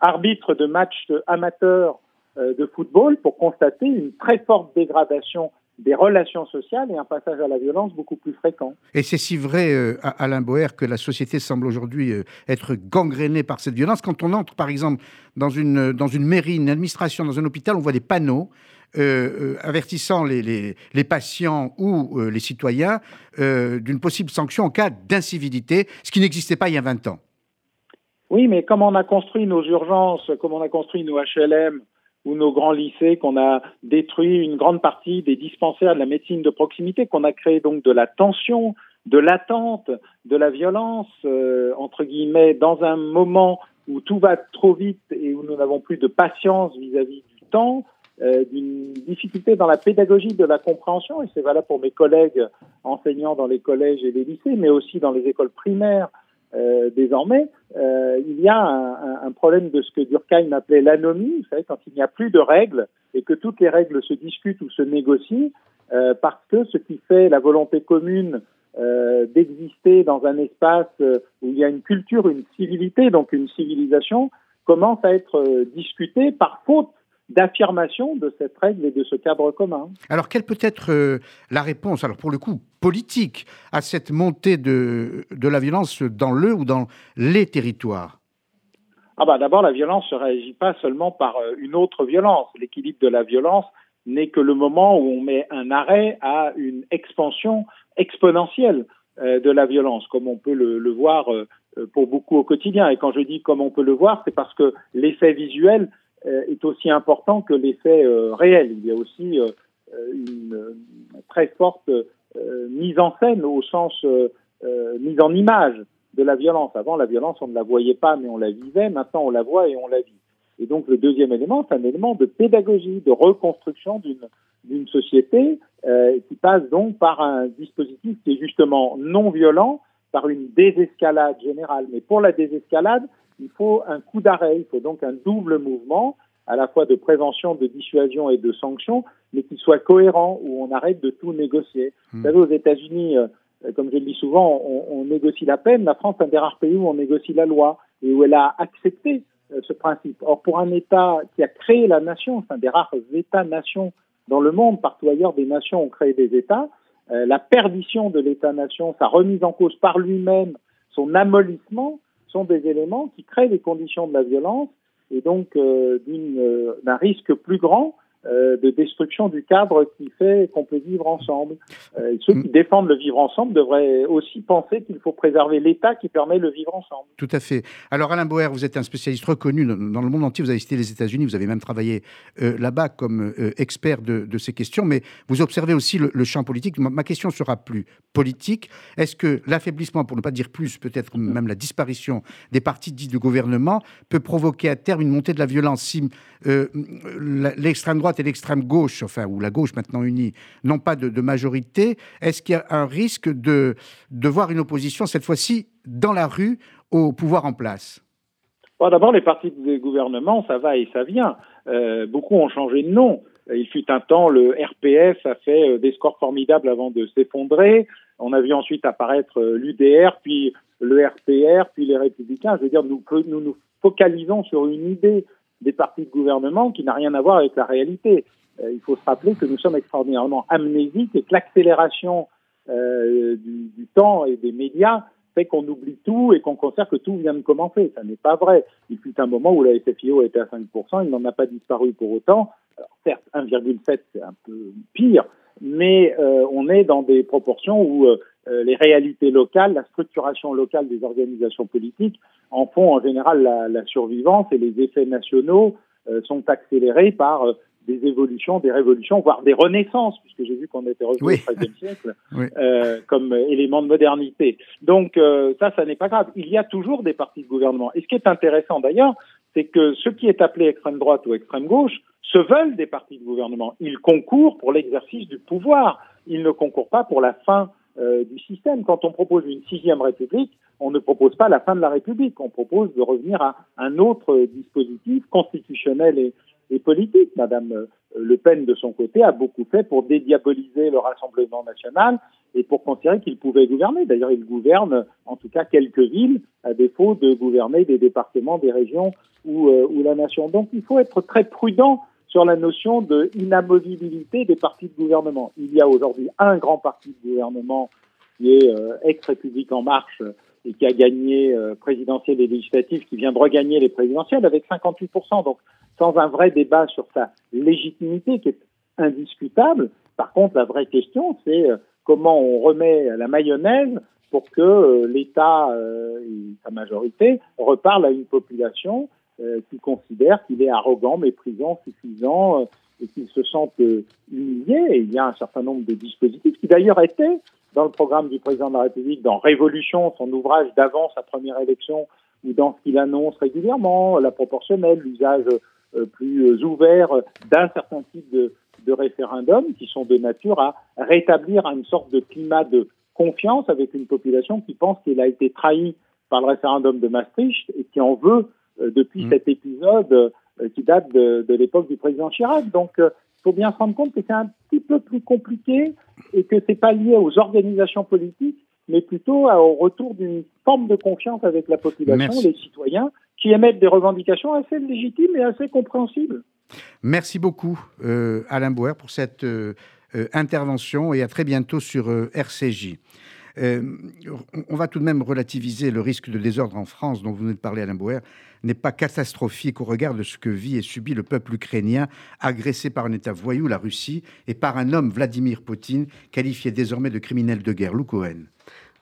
Speaker 9: arbitres de matchs amateurs euh, de football pour constater une très forte dégradation des relations sociales et un passage à la violence beaucoup plus fréquent.
Speaker 2: Et c'est si vrai, euh, Alain Boer, que la société semble aujourd'hui euh, être gangrénée par cette violence. Quand on entre, par exemple, dans une, dans une mairie, une administration, dans un hôpital, on voit des panneaux euh, euh avertissant les, les, les, patients ou euh, les citoyens d'une possible sanction en cas d'incivilité, ce qui n'existait pas il y a 20 ans.
Speaker 9: Oui, mais comme on a construit nos urgences, comme on a construit nos HLM, ou nos grands lycées, qu'on a détruit une grande partie des dispensaires de la médecine de proximité, qu'on a créé donc de la tension, de l'attente, de la violence, euh, entre guillemets, dans un moment où tout va trop vite et où nous n'avons plus de patience vis-à-vis -vis du temps, euh, d'une difficulté dans la pédagogie de la compréhension, et c'est valable pour mes collègues enseignants dans les collèges et les lycées, mais aussi dans les écoles primaires, euh, désormais, euh, il y a un, un, problème de ce que Durkheim appelait l'anomie, vous savez, quand il n'y a plus de règles et que toutes les règles se discutent ou se négocient, euh, parce que ce qui fait la volonté commune euh, d'exister dans un espace euh, où il y a une culture, une civilité, donc une civilisation, commence à être discuté par faute d'affirmation de cette règle et de ce cadre commun.
Speaker 2: Alors, quelle peut être euh, la réponse, alors pour le coup politique, à cette montée de, de la violence dans le ou dans les territoires?
Speaker 9: Ah bah D'abord, la violence ne réagit pas seulement par euh, une autre violence. L'équilibre de la violence n'est que le moment où on met un arrêt à une expansion exponentielle euh, de la violence, comme on peut le, le voir pour beaucoup au quotidien. Et quand je dis comme on peut le voir, c'est parce que l'effet visuel est aussi important que l'effet euh, réel. Il y a aussi euh, une très forte mise en scène au sens mise en image de la violence. Avant, la violence, on ne la voyait pas, mais on la vivait. Maintenant, on la voit et on la vit. Et donc, le deuxième élément, c'est un élément de pédagogie, de reconstruction d'une société euh, qui passe donc par un dispositif qui est justement non violent, par une désescalade générale. Mais pour la désescalade, il faut un coup d'arrêt, il faut donc un double mouvement, à la fois de prévention, de dissuasion et de sanction, mais qui soit cohérent, où on arrête de tout négocier. Mmh. Vous savez, aux États-Unis, euh, comme je le dis souvent, on, on, négocie la peine. La France est un des rares pays où on négocie la loi et où elle a accepté euh, ce principe. Or, pour un État qui a créé la nation, c'est un des rares États-nations dans le monde, partout ailleurs, des nations ont créé des États, euh, la perdition de l'État-nation, sa remise en cause par lui-même, son amollissement, sont des éléments qui créent les conditions de la violence et donc euh, euh d'un risque plus grand euh, de destruction du cadre qui fait qu'on peut vivre ensemble. Euh, ceux qui mm. défendent le vivre ensemble devraient aussi penser qu'il faut préserver l'État qui permet le vivre ensemble.
Speaker 2: Tout à fait. Alors Alain Boer, vous êtes un spécialiste reconnu dans le monde entier, vous avez cité les États-Unis, vous avez même travaillé euh, là-bas comme expert de, de, ces questions, mais vous observez aussi le, le champ politique. Ma, ma, question sera plus politique. Est-ce que l'affaiblissement, pour ne pas dire plus, peut-être même la disparition des partis dits de gouvernement, peut provoquer à terme une montée de la violence si l'extrême droite et l'extrême gauche, enfin, ou la gauche maintenant unie, n'ont pas de, majorité, est-ce qu'il y a un risque de, de voir une opposition, cette fois-ci, dans la rue, au pouvoir en place?
Speaker 9: D'abord, les partis de gouvernement, ça va et ça vient. Euh, beaucoup ont changé de nom. Il fut un temps, le RPS a fait euh, des scores formidables avant de s'effondrer. On a vu ensuite apparaître euh, l'UDR, puis le RPR, puis les Républicains. Je veux dire, nous, nous focalisons sur une idée des partis de gouvernement qui n'a rien à voir avec la réalité. il faut se rappeler que nous sommes extraordinairement amnésiques et que l'accélération du, du, temps et des médias fait qu'on oublie tout et qu'on considère que tout vient de commencer. Ça n'est pas vrai. Il fut un moment où la SFIO était à 5%, il n'en a pas disparu pour autant. Certes, 1,7, c'est un peu pire, mais euh, on est dans des proportions où euh, euh, les réalités locales, la structuration locale des organisations politiques en font en général la, la survivance et les effets nationaux sont accélérés par des évolutions, des révolutions, voire des renaissances, puisque j'ai vu qu'on était revenu au XIIIe siècle euh, comme élément de modernité. Donc euh, ça, ça n'est pas grave. Il y a toujours des partis de gouvernement. Et ce qui est intéressant d'ailleurs, c'est que ce qui est appelé extrême droite ou extrême gauche se veulent des partis de gouvernement. Ils concourent pour l'exercice du pouvoir. Ils ne concourent pas pour la fin euh, du système. Quand on propose une sixième république, on ne propose pas la fin de la République. On propose de revenir à un autre dispositif constitutionnel et, politique. Madame euh, Le Pen, de son côté, a beaucoup fait pour dédiaboliser le Rassemblement national et pour considérer qu'il pouvait gouverner. D'ailleurs, il gouverne en tout cas quelques villes, à défaut de gouverner des départements, des régions ou, euh, ou la nation. Donc, il faut être très prudent sur la notion de inamovibilité des partis de gouvernement. Il y a aujourd'hui un grand parti de gouvernement qui est euh, ex-République en marche et qui a gagné euh, présidentielle et législative, qui vient de regagner les présidentielles avec 58%. Donc, sans un vrai débat sur sa légitimité qui est indiscutable. Par contre, la vraie question, c'est euh, comment on remet la mayonnaise pour que euh, l'État et sa majorité reparlent à une population qui considère qu'il est arrogant, méprisant, suffisant et qu'il se sente humilié. Et il y a un certain nombre de dispositifs qui d'ailleurs étaient dans le programme du président de la République, dans Révolution, son ouvrage d'avant sa première élection, ou dans ce qu'il annonce régulièrement, la proportionnelle, l'usage euh, plus ouvert d'un certain type de, de référendums qui sont de nature à rétablir une sorte de climat de confiance avec une population qui pense qu'il a été trahi par le référendum de Maastricht et qui en veut euh, depuis mmh. cet épisode euh, qui date de, de l'époque du président Chirac. Donc, faut bien se rendre compte que c'est un petit peu plus compliqué et que c'est pas lié aux organisations politiques, mais plutôt au retour d'une forme de confiance avec la population, les citoyens, qui émettent des revendications assez légitimes et assez compréhensibles.
Speaker 2: Merci beaucoup, euh, Alain Bauer, pour cette euh, euh, intervention et à très bientôt sur RCJ. On va tout de même relativiser le risque de désordre en France dont vous venez de parler, Alain Bauer n'est pas catastrophique au regard de ce que vit et subit le peuple ukrainien, agressé par un État voyou, la Russie, et par un homme, Vladimir Poutine, qualifié désormais de criminel de guerre, Lou Cohen.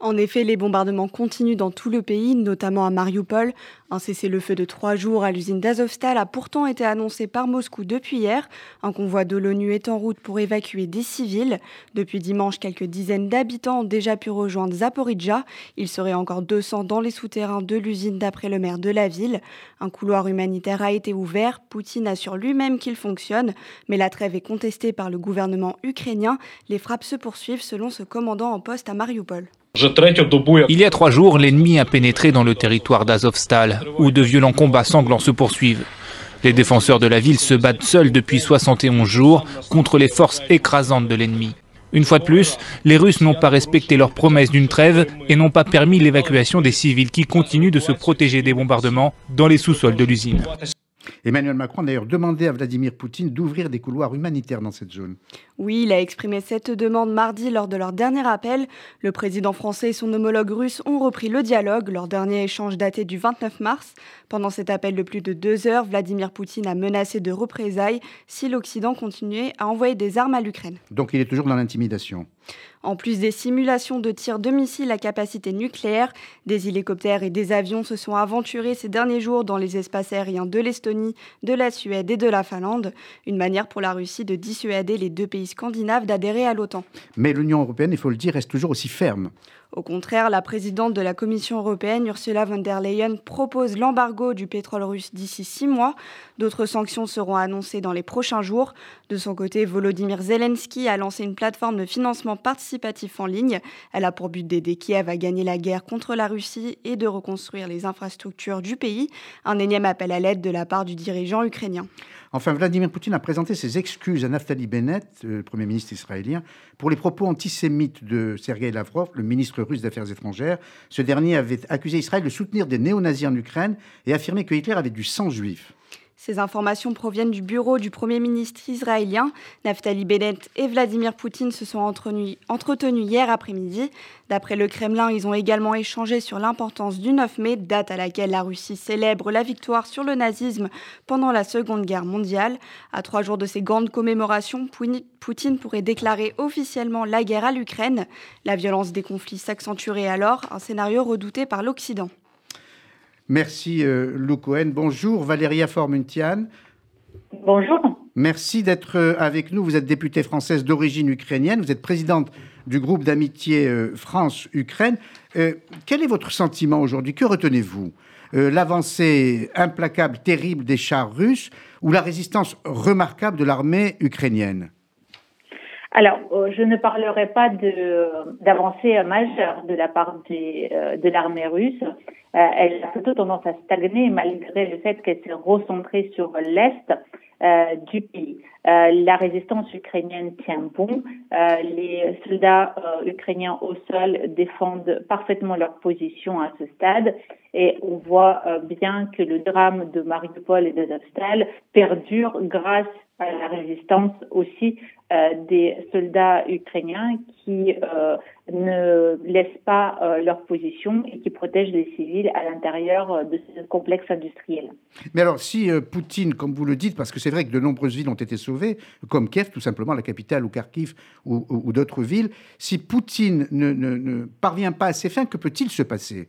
Speaker 10: En effet, les bombardements continuent dans tout le pays, notamment à Mariupol. Un cessez-le-feu de trois jours à l'usine d'Azovstal a pourtant été annoncé par Moscou depuis hier. Un convoi de l'ONU est en route pour évacuer des civils. Depuis dimanche, quelques dizaines d'habitants ont déjà pu rejoindre Zaporizhia. Il serait encore 200 dans les souterrains de l'usine d'après le maire de la ville. Un couloir humanitaire a été ouvert. Poutine assure lui-même qu'il fonctionne, mais la trêve est contestée par le gouvernement ukrainien. Les frappes se poursuivent selon ce commandant en poste à Mariupol.
Speaker 11: Il y a trois jours, l'ennemi a pénétré dans le territoire d'Azovstal, où de violents combats sanglants se poursuivent. Les défenseurs de la ville se battent seuls depuis 71 jours contre les forces écrasantes de l'ennemi. Une fois de plus, les Russes n'ont pas respecté leur promesse d'une trêve et n'ont pas permis l'évacuation des civils qui continuent de se protéger des bombardements dans les sous-sols de l'usine.
Speaker 2: Emmanuel Macron a d'ailleurs demandé à Vladimir Poutine d'ouvrir des couloirs humanitaires dans cette zone.
Speaker 10: Oui, il a exprimé cette demande mardi lors de leur dernier appel. Le président français et son homologue russe ont repris le dialogue. Leur dernier échange daté du 29 mars. Pendant cet appel de plus de deux heures, Vladimir Poutine a menacé de représailles si l'Occident continuait à envoyer des armes à l'Ukraine.
Speaker 2: Donc il est toujours dans l'intimidation.
Speaker 10: En plus des simulations de tir de missiles à capacité nucléaire, des hélicoptères et des avions se sont aventurés ces derniers jours dans les espaces aériens de l'Estonie, de la Suède et de la Finlande, une manière pour la Russie de dissuader les deux pays scandinaves d'adhérer à l'OTAN.
Speaker 2: Mais l'Union européenne, il faut le dire, reste toujours aussi ferme.
Speaker 10: Au contraire, la présidente de la Commission européenne, Ursula von der Leyen, propose l'embargo du pétrole russe d'ici six mois. D'autres sanctions seront annoncées dans les prochains jours. De son côté, Volodymyr Zelensky a lancé une plateforme de financement participatif en ligne. Elle a pour but d'aider Kiev à gagner la guerre contre la Russie et de reconstruire les infrastructures du pays. Un énième appel à l'aide de la part du dirigeant ukrainien.
Speaker 2: Enfin, Vladimir Poutine a présenté ses excuses à Naftali Bennett, le Premier ministre israélien, pour les propos antisémites de Sergei Lavrov, le ministre russe des Affaires étrangères. Ce dernier avait accusé Israël de soutenir des néo-nazis en Ukraine et affirmé que Hitler avait du sang juif.
Speaker 10: Ces informations proviennent du bureau du Premier ministre israélien. Naftali Bennett et Vladimir Poutine se sont entretenus hier après-midi. D'après le Kremlin, ils ont également échangé sur l'importance du 9 mai, date à laquelle la Russie célèbre la victoire sur le nazisme pendant la Seconde Guerre mondiale. À trois jours de ces grandes commémorations, Poutine pourrait déclarer officiellement la guerre à l'Ukraine. La violence des conflits s'accentuerait alors, un scénario redouté par l'Occident.
Speaker 2: Merci euh, Lou Cohen. Bonjour Valéria Formuntian.
Speaker 12: Bonjour.
Speaker 2: Merci d'être euh, avec nous. Vous êtes députée française d'origine ukrainienne. Vous êtes présidente du groupe d'amitié euh, France-Ukraine. quel est votre sentiment aujourd'hui? Que retenez-vous? L'avancée implacable, terrible des chars russes ou la résistance remarquable de l'armée ukrainienne?
Speaker 12: Alors, je ne parlerai pas d'avancée majeure de la part de l'armée russe. Euh, elle a plutôt tendance à stagner malgré le fait qu'elle s'est recentrée sur l'Est euh, du pays. Euh, la résistance ukrainienne tient bon. les soldats ukrainiens au sol défendent parfaitement leur position à ce stade et on voit bien que le drame de Mariupol et de Zavstal perdure grâce la résistance aussi euh, des soldats ukrainiens qui euh, ne laissent pas euh, leur position et qui protègent les civils à l'intérieur de ce complexe industriel.
Speaker 2: Mais alors, si Poutine, comme vous le dites, parce que c'est vrai que de nombreuses villes ont été sauvées, comme Kiev, tout simplement, la capitale, ou Kharkiv, ou, d'autres villes, si Poutine ne, ne parvient pas à ses fins, que peut-il se passer?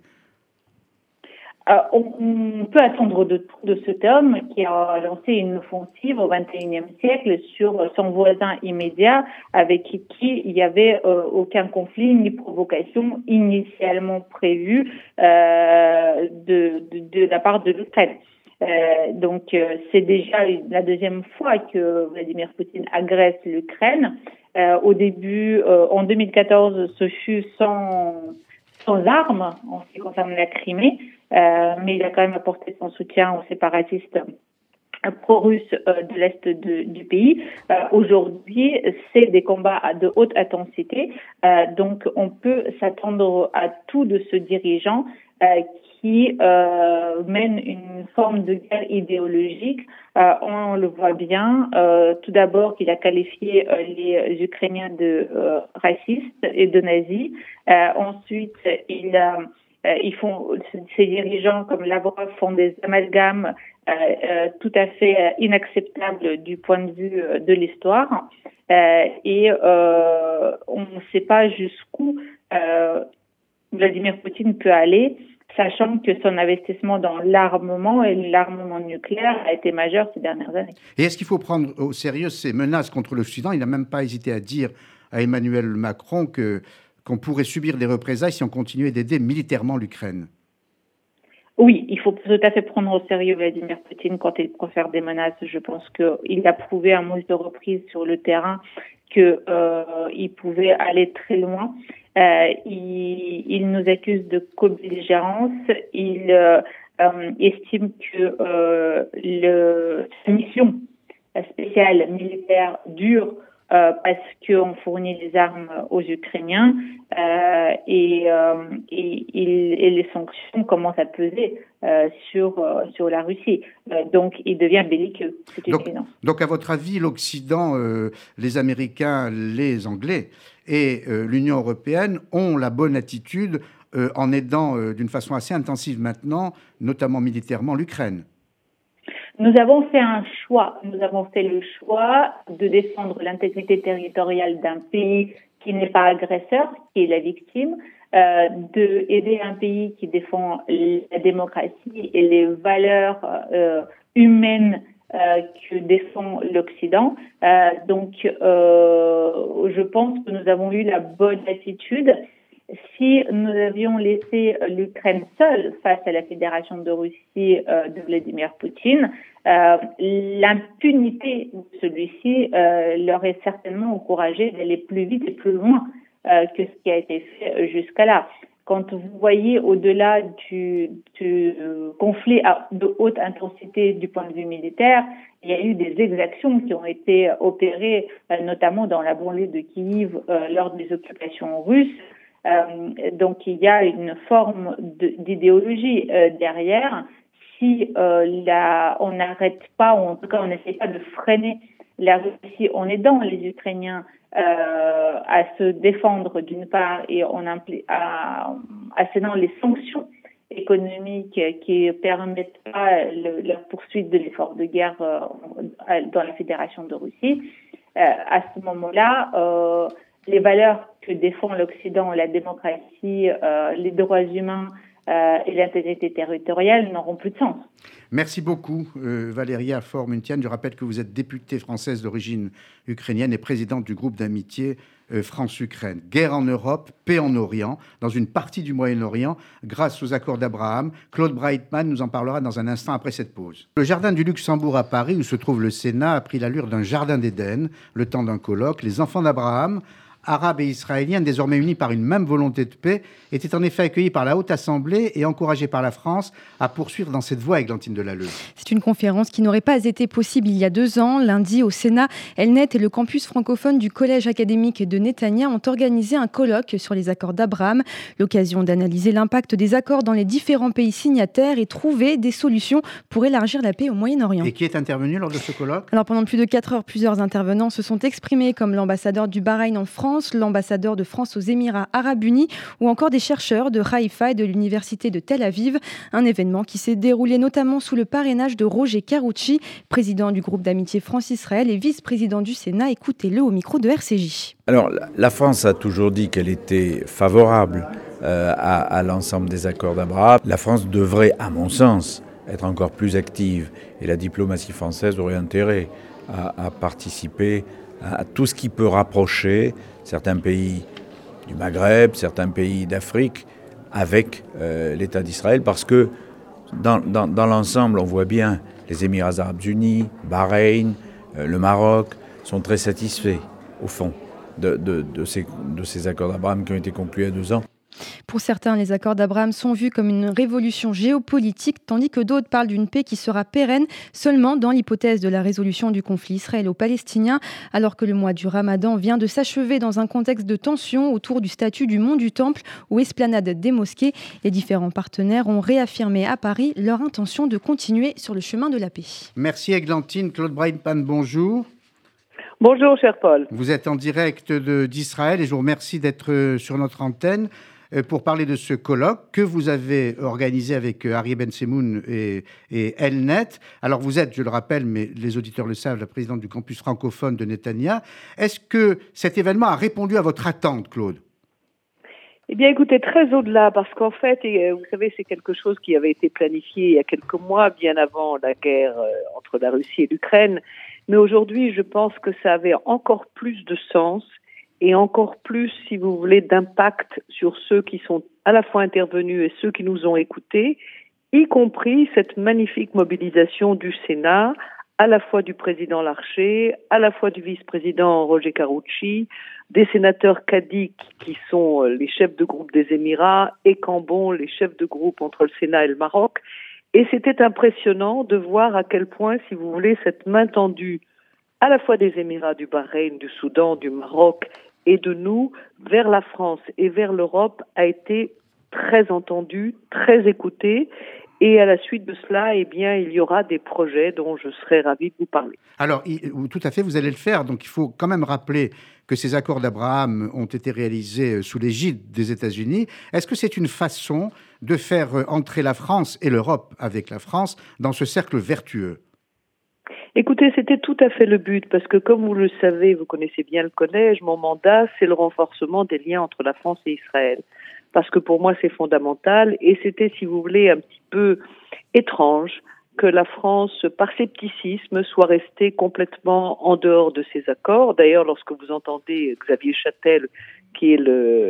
Speaker 12: Euh, on, peut attendre de, de cet homme qui a lancé une offensive au XXIe siècle sur son voisin immédiat avec qui il n'y avait euh, aucun conflit ni provocation initialement prévue euh, de, la part de l'Ukraine. donc c'est déjà la deuxième fois que Vladimir Poutine agresse l'Ukraine. au début, en 2014, ce fut sans armes en ce qui concerne la Crimée. Euh, mais il a quand même apporté son soutien aux séparatistes pro-russes euh, de l'est du pays. Euh, aujourd'hui, c'est des combats de haute intensité, donc on peut s'attendre à tout de ce dirigeant qui mène une forme de guerre idéologique. on le voit bien. tout d'abord, qu'il a qualifié les Ukrainiens de racistes et de nazis. ensuite, il a euh, ils font, ces dirigeants comme Lavrov font des amalgames euh, euh, tout à fait inacceptables du point de vue de l'histoire. et on ne sait pas jusqu'où Vladimir Poutine peut aller sachant que son investissement dans l'armement et l'armement nucléaire a été majeur ces dernières années.
Speaker 2: Et est-ce qu'il faut prendre au sérieux ces menaces contre l'Occident? Il n'a même pas hésité à dire à Emmanuel Macron que qu'on pourrait subir des représailles si on continuait d'aider militairement l'Ukraine.
Speaker 12: Oui, il faut tout à fait prendre au sérieux Vladimir Poutine quand il profère des menaces. Je pense qu'il a prouvé à de reprises sur le terrain qu'il euh, pouvait aller très loin. Euh, il, nous accuse de co-belligérance. Il euh, estime que le, sa mission spéciale militaire dure euh, parce qu'on fournit des armes aux Ukrainiens euh, et, euh, et, et, les sanctions commencent à peser sur, sur la Russie. donc, il devient belliqueux.
Speaker 2: Donc, donc, à votre avis, l'Occident, les Américains, les Anglais et l'Union européenne ont la bonne attitude en aidant d'une façon assez intensive maintenant, notamment militairement, l'Ukraine?
Speaker 12: Nous avons fait un choix. Nous avons fait le choix de défendre l'intégrité territoriale d'un pays qui n'est pas agresseur, qui est la victime, euh, de aider un pays qui défend la démocratie et les valeurs euh, humaines euh, que défend l'Occident. Euh, donc, euh, je pense que nous avons eu la bonne attitude Si nous avions laissé l'Ukraine seule face à la Fédération de Russie de Vladimir Poutine, l'impunité de celui-ci l'aurait certainement encouragé d'aller plus vite et plus loin que ce qui a été fait jusqu'à là quand vous voyez au-delà du, euh, conflit de haute intensité du point de vue militaire, il y a eu des exactions qui ont été opérées, euh, notamment dans la banlieue de Kiev euh, lors des occupations russes. Donc il y a une forme d'idéologie derrière. Si on n'arrête pas, ou en tout cas on n'essaie pas de freiner la Russie en aidant les Ukrainiens euh, à se défendre d'une part et en à, les sanctions économiques qui permettent pas la poursuite de l'effort de guerre euh, dans la Fédération de Russie. Euh, à ce moment-là, les valeurs que défend l'Occident, la démocratie, les droits humains et l'intégrité territoriale n'auront plus de sens.
Speaker 2: Merci beaucoup, euh, Valéria Formuntian. Je rappelle que vous êtes députée française d'origine ukrainienne et présidente du groupe d'amitié euh, France-Ukraine. Guerre en Europe, paix en Orient, dans une partie du Moyen-Orient, grâce aux accords d'Abraham. Claude Breitman nous en parlera dans un instant après cette pause. Le jardin du Luxembourg à Paris, où se trouve le Sénat, a pris l'allure d'un jardin d'Éden, le temps d'un colloque. Les enfants d'Abraham arabes et israéliens, désormais unis par une même volonté de paix, étaient en effet accueillis par la Haute Assemblée et encouragés par la France à poursuivre dans cette voie, Églantine Delalleux.
Speaker 3: C'est une conférence qui n'aurait pas été possible il y a deux ans. Lundi, au Sénat, Elnet et le campus francophone du Collège académique de Netanya ont organisé un colloque sur les accords d'Abraham, l'occasion d'analyser l'impact des accords dans les différents pays signataires et trouver des solutions pour élargir la paix au Moyen-Orient.
Speaker 2: Et qui est intervenu lors de ce colloque?
Speaker 3: Alors pendant plus de quatre heures, plusieurs intervenants se sont exprimés, comme l'ambassadeur du Bahreïn en France, l'ambassadeur de France aux Émirats arabes unis ou encore des chercheurs de Haïfa et de l'université de Tel Aviv. Un événement qui s'est déroulé notamment sous le parrainage de Roger Carucci, président du groupe d'amitié France-Israël et vice-président du Sénat. Écoutez-le au micro de RCJ.
Speaker 13: Alors, la France a toujours dit qu'elle était favorable euh, à, l'ensemble des accords d'Abraham. La France devrait, à mon sens, être encore plus active et la diplomatie française aurait intérêt à, à participer à tout ce qui peut rapprocher certains pays du Maghreb, certains pays d'Afrique avec euh, l'État d'Israël, parce que dans, l'ensemble, on voit bien les Émirats arabes unis, Bahreïn, euh, le Maroc sont très satisfaits, au fond, de, de ces accords d'Abraham qui ont été conclus il y a deux ans.
Speaker 3: Pour certains, les accords d'Abraham sont vus comme une révolution géopolitique, tandis que d'autres parlent d'une paix qui sera pérenne seulement dans l'hypothèse de la résolution du conflit israélo-palestinien, alors que le mois du Ramadan vient de s'achever dans un contexte de tension autour du statut du mont du Temple ou esplanade des mosquées. Les différents partenaires ont réaffirmé à Paris leur intention de continuer sur le chemin de la paix.
Speaker 2: Merci Eglantine. Claude Breinpan, bonjour.
Speaker 14: Bonjour, cher Paul.
Speaker 2: Vous êtes en direct d'Israël et je vous remercie d'être euh, sur notre antenne. Euh, pour parler de ce colloque que vous avez organisé avec euh, Ari Ben Semoun et, et, Elnet. Alors vous êtes, je le rappelle, mais les auditeurs le savent, la présidente du campus francophone de Netanya. Est-ce que cet événement a répondu à votre attente, Claude?
Speaker 14: Eh bien, écoutez, très au-delà, parce qu'en fait, euh, vous savez, c'est quelque chose qui avait été planifié il y a quelques mois, bien avant la guerre entre la Russie et l'Ukraine. Mais aujourd'hui, je pense que ça avait encore plus de sens et encore plus, si vous voulez, d'impact sur ceux qui sont à la fois intervenus et ceux qui nous ont écoutés, y compris cette magnifique mobilisation du Sénat, à la fois du président Larcher, à la fois du vice-président Roger Carucci, des sénateurs Kadik qui sont les chefs de groupe des Émirats et Cambon, les chefs de groupe entre le Sénat et le Maroc. Et c'était impressionnant de voir à quel point, si vous voulez, cette main tendue à la fois des Émirats, du Bahreïn, du Soudan, du Maroc et de nous vers la France et vers l'Europe a été très entendu, très écouté. Et à la suite de cela, eh bien, il y aura des projets dont je serais ravi de vous parler.
Speaker 2: Alors, tout à fait, vous allez le faire. Donc, il faut quand même rappeler que ces accords d'Abraham ont été réalisés euh, sous l'égide des États-Unis. Est-ce que c'est une façon de faire euh, entrer la France et l'Europe avec la France dans ce cercle vertueux?
Speaker 14: Écoutez, c'était tout à fait le but, parce que comme vous le savez, vous connaissez bien le collège, mon mandat, c'est le renforcement des liens entre la France et Israël. Parce que pour moi, c'est fondamental, et c'était, si vous voulez, un petit peu étrange que la France, par scepticisme, soit restée complètement en dehors de ces accords. D'ailleurs, lorsque vous entendez Xavier Châtel, qui est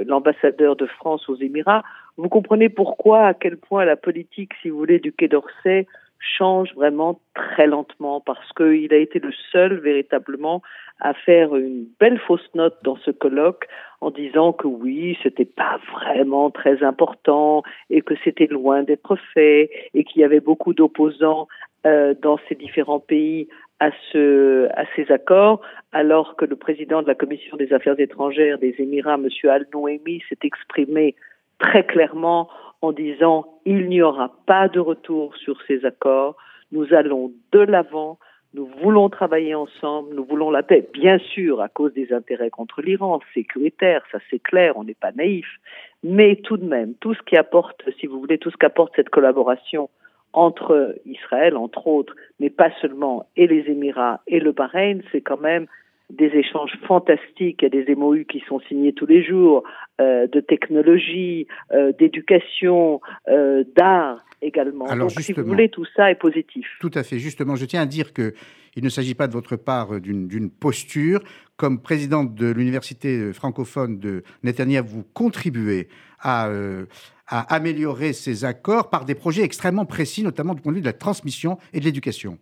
Speaker 14: l'ambassadeur de France aux Émirats, vous comprenez pourquoi, à quel point la politique, si vous voulez, du Quai d'Orsay change vraiment très lentement parce qu'il a été le seul véritablement à faire une belle fausse note dans ce colloque en disant que oui, c'était pas vraiment très important et que c'était loin d'être fait et qu'il y avait beaucoup d'opposants euh, dans ces différents pays à ce à ces accords, alors que le président de la commission des affaires étrangères des Émirats, M. Al Nouemi, s'est exprimé très clairement en disant il n'y aura pas de retour sur ces accords, nous allons de l'avant, nous voulons travailler ensemble, nous voulons la paix, bien sûr à cause des intérêts contre l'Iran, sécuritaire, ça c'est clair, on n'est pas naïf, mais tout de même, tout ce qui apporte, si vous voulez, tout ce qu'apporte cette collaboration entre Israël, entre autres, mais pas seulement, et les Émirats et le Bahreïn, c'est quand même des échanges fantastiques, il y a des MOU qui sont signés tous les jours, euh, de technologie, euh, d'éducation, euh, d'art également.
Speaker 2: Alors
Speaker 14: Donc, si vous voulez, tout ça est positif.
Speaker 2: Tout à fait. Justement, je tiens à dire que il ne s'agit pas de votre part d'une posture. Comme présidente de l'université francophone de Netanyahou, vous contribuez à, à améliorer ces accords par des projets extrêmement précis, notamment du point de vue de la transmission et de l'éducation.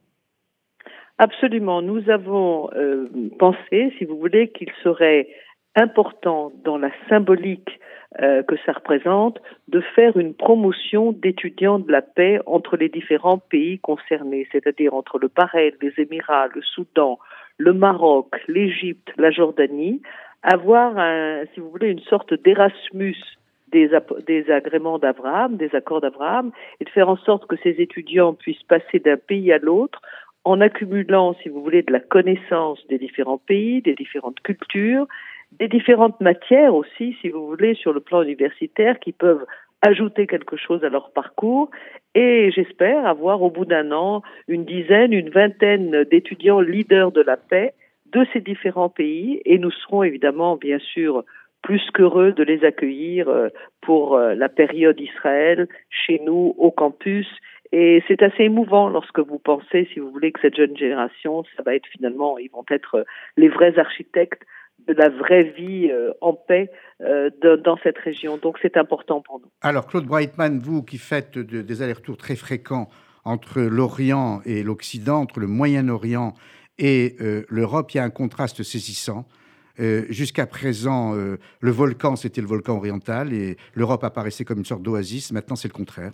Speaker 14: Absolument. Nous avons euh, pensé, si vous voulez, qu'il serait important dans la symbolique euh, que ça représente de faire une promotion d'étudiants de la paix entre les différents pays concernés, c'est-à-dire entre le Bahreïn, les Émirats, le Soudan, le Maroc, l'Égypte, la Jordanie, avoir, un, si vous voulez, une sorte d'Erasmus des, des agréments d'Abraham, des accords d'Abraham, et de faire en sorte que ces étudiants puissent passer d'un pays à l'autre en accumulant, si vous voulez, de la connaissance des différents pays, des différentes cultures, des différentes matières aussi, si vous voulez, sur le plan universitaire, qui peuvent ajouter quelque chose à leur parcours. Et j'espère avoir au bout d'un an une dizaine, une vingtaine d'étudiants leaders de la paix de ces différents pays. Et nous serons évidemment, bien sûr, plus qu'heureux de les accueillir euh, pour euh, la période Israël chez nous au campus et c'est assez émouvant lorsque vous pensez, si vous voulez, que cette jeune génération, ça va être finalement, ils vont être euh, les vrais architectes de la vraie vie euh, en paix euh, dans cette région. Donc c'est important pour nous.
Speaker 2: Alors Claude Breitman, vous qui faites des allers-retours très fréquents entre l'Orient et l'Occident, entre le Moyen-Orient et l'Europe, il y a un contraste saisissant. Jusqu'à présent, le volcan, c'était le volcan oriental et l'Europe apparaissait comme une sorte d'oasis. Maintenant, c'est le contraire.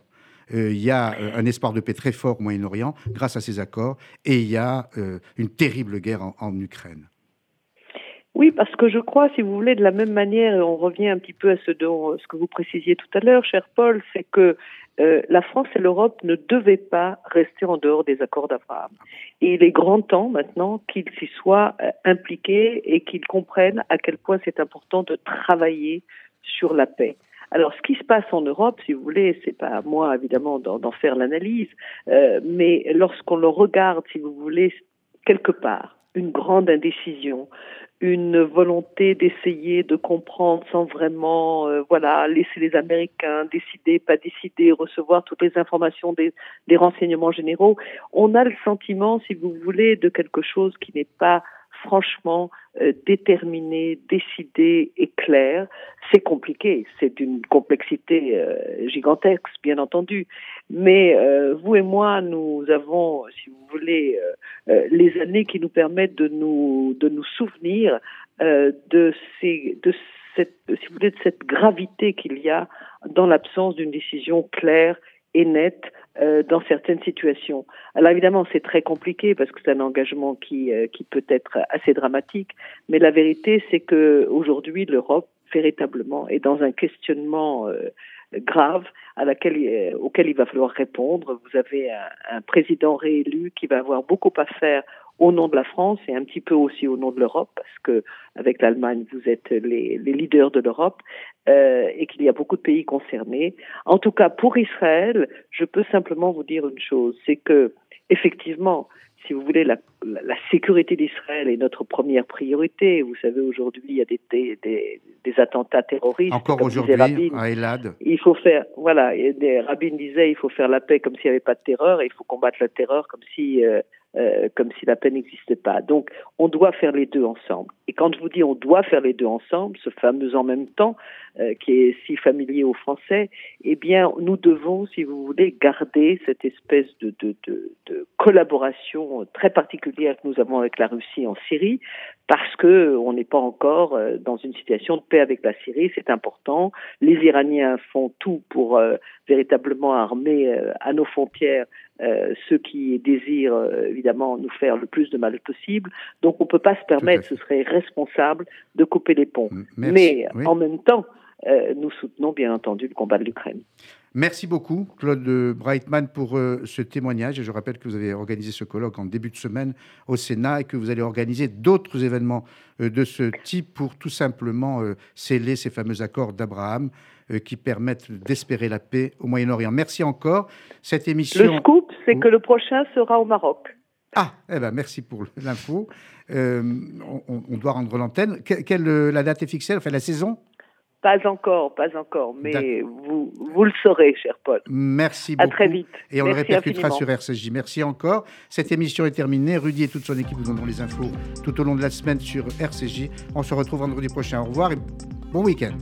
Speaker 2: Euh, il y a euh, un espoir de paix très fort au Moyen-Orient grâce à ces accords, et il y a euh, une terrible guerre en, Ukraine.
Speaker 14: Oui, parce que je crois, si vous voulez, de la même manière, et on revient un petit peu à ce, dont, ce que vous précisiez tout à l'heure, cher Paul, c'est que la France et l'Europe ne devaient pas rester en dehors des accords d'Abraham. Il est grand temps maintenant qu'ils s'y soient impliqués et qu'ils comprennent à quel point c'est important de travailler sur la paix. Alors, ce qui se passe en Europe, si vous voulez, c'est pas à moi évidemment d'en faire l'analyse, euh, mais lorsqu'on le regarde, si vous voulez, quelque part, une grande indécision, une volonté d'essayer de comprendre sans vraiment, euh, voilà, laisser les Américains décider, pas décider, recevoir toutes les informations des, des renseignements généraux. On a le sentiment, si vous voulez, de quelque chose qui n'est pas franchement euh, déterminé, décidé et clair. C'est compliqué, c'est d'une complexité euh, gigantesque, bien entendu. Mais euh, vous et moi, nous avons, si vous voulez, les années qui nous permettent de nous de nous souvenir de ces de cette si vous voulez de cette gravité qu'il y a dans l'absence d'une décision claire et nette euh, dans certaines situations. Alors évidemment, c'est très compliqué parce que c'est un engagement qui, euh, qui peut être assez dramatique, mais la vérité, c'est que aujourd'hui, l'Europe véritablement est dans un questionnement euh, grave à laquelle, auquel il va falloir répondre. Vous avez un, un, président réélu qui va avoir beaucoup à faire au nom de la France et un petit peu aussi au nom de l'Europe, parce que avec l'Allemagne, vous êtes les, les leaders de l'Europe euh, et qu'il y a beaucoup de pays concernés. En tout cas, pour Israël, je peux simplement vous dire une chose, c'est que effectivement, si vous voulez, la, la, sécurité d'Israël est notre première priorité. Vous savez, aujourd'hui, il y a des, des, des, des attentats terroristes.
Speaker 2: Encore aujourd'hui, à Elad.
Speaker 14: Il faut faire, voilà, Rabin disait, il faut faire la paix comme s'il n'y avait pas de terreur, et il faut combattre la terreur comme si euh, euh, comme si la paix n'existait pas. Donc, on doit faire les deux ensemble. Et quand je vous dis on doit faire les deux ensemble, ce fameux en même temps euh, qui est si familier aux Français, eh bien, nous devons, si vous voulez, garder cette espèce de, collaboration très particulière que nous avons avec la Russie en Syrie, parce que on n'est pas encore euh, dans une situation de paix avec la Syrie. C'est important. Les Iraniens font tout pour véritablement armer à nos frontières euh, ceux qui désirent euh, évidemment nous faire le plus de mal possible. Donc on ne peut pas se permettre, ce serait responsable de couper les ponts. Mais en même temps, euh, nous soutenons bien entendu le combat de l'Ukraine.
Speaker 2: Merci beaucoup, Claude Breitman, pour ce témoignage. Et je rappelle que vous avez organisé ce colloque en début de semaine au Sénat et que vous allez organiser d'autres événements de ce type pour tout simplement sceller ces fameux accords d'Abraham. Euh, qui permettent d'espérer la paix au Moyen-Orient. Merci encore. Cette émission.
Speaker 14: Le scoop, c'est que le prochain sera au Maroc.
Speaker 2: Ah, eh ben merci pour l'info. Euh, on, doit rendre l'antenne. Quelle, la date est fixée? Enfin, la saison?
Speaker 14: Pas encore, pas encore. Mais vous, vous le saurez, cher Paul.
Speaker 2: Merci beaucoup.
Speaker 14: À très vite.
Speaker 2: Et on le répétera sur RCJ. Merci encore. Cette émission est terminée. Rudy et toute son équipe vous donneront les infos tout au long de la semaine sur RCJ. On se retrouve vendredi prochain. Au revoir et bon week-end.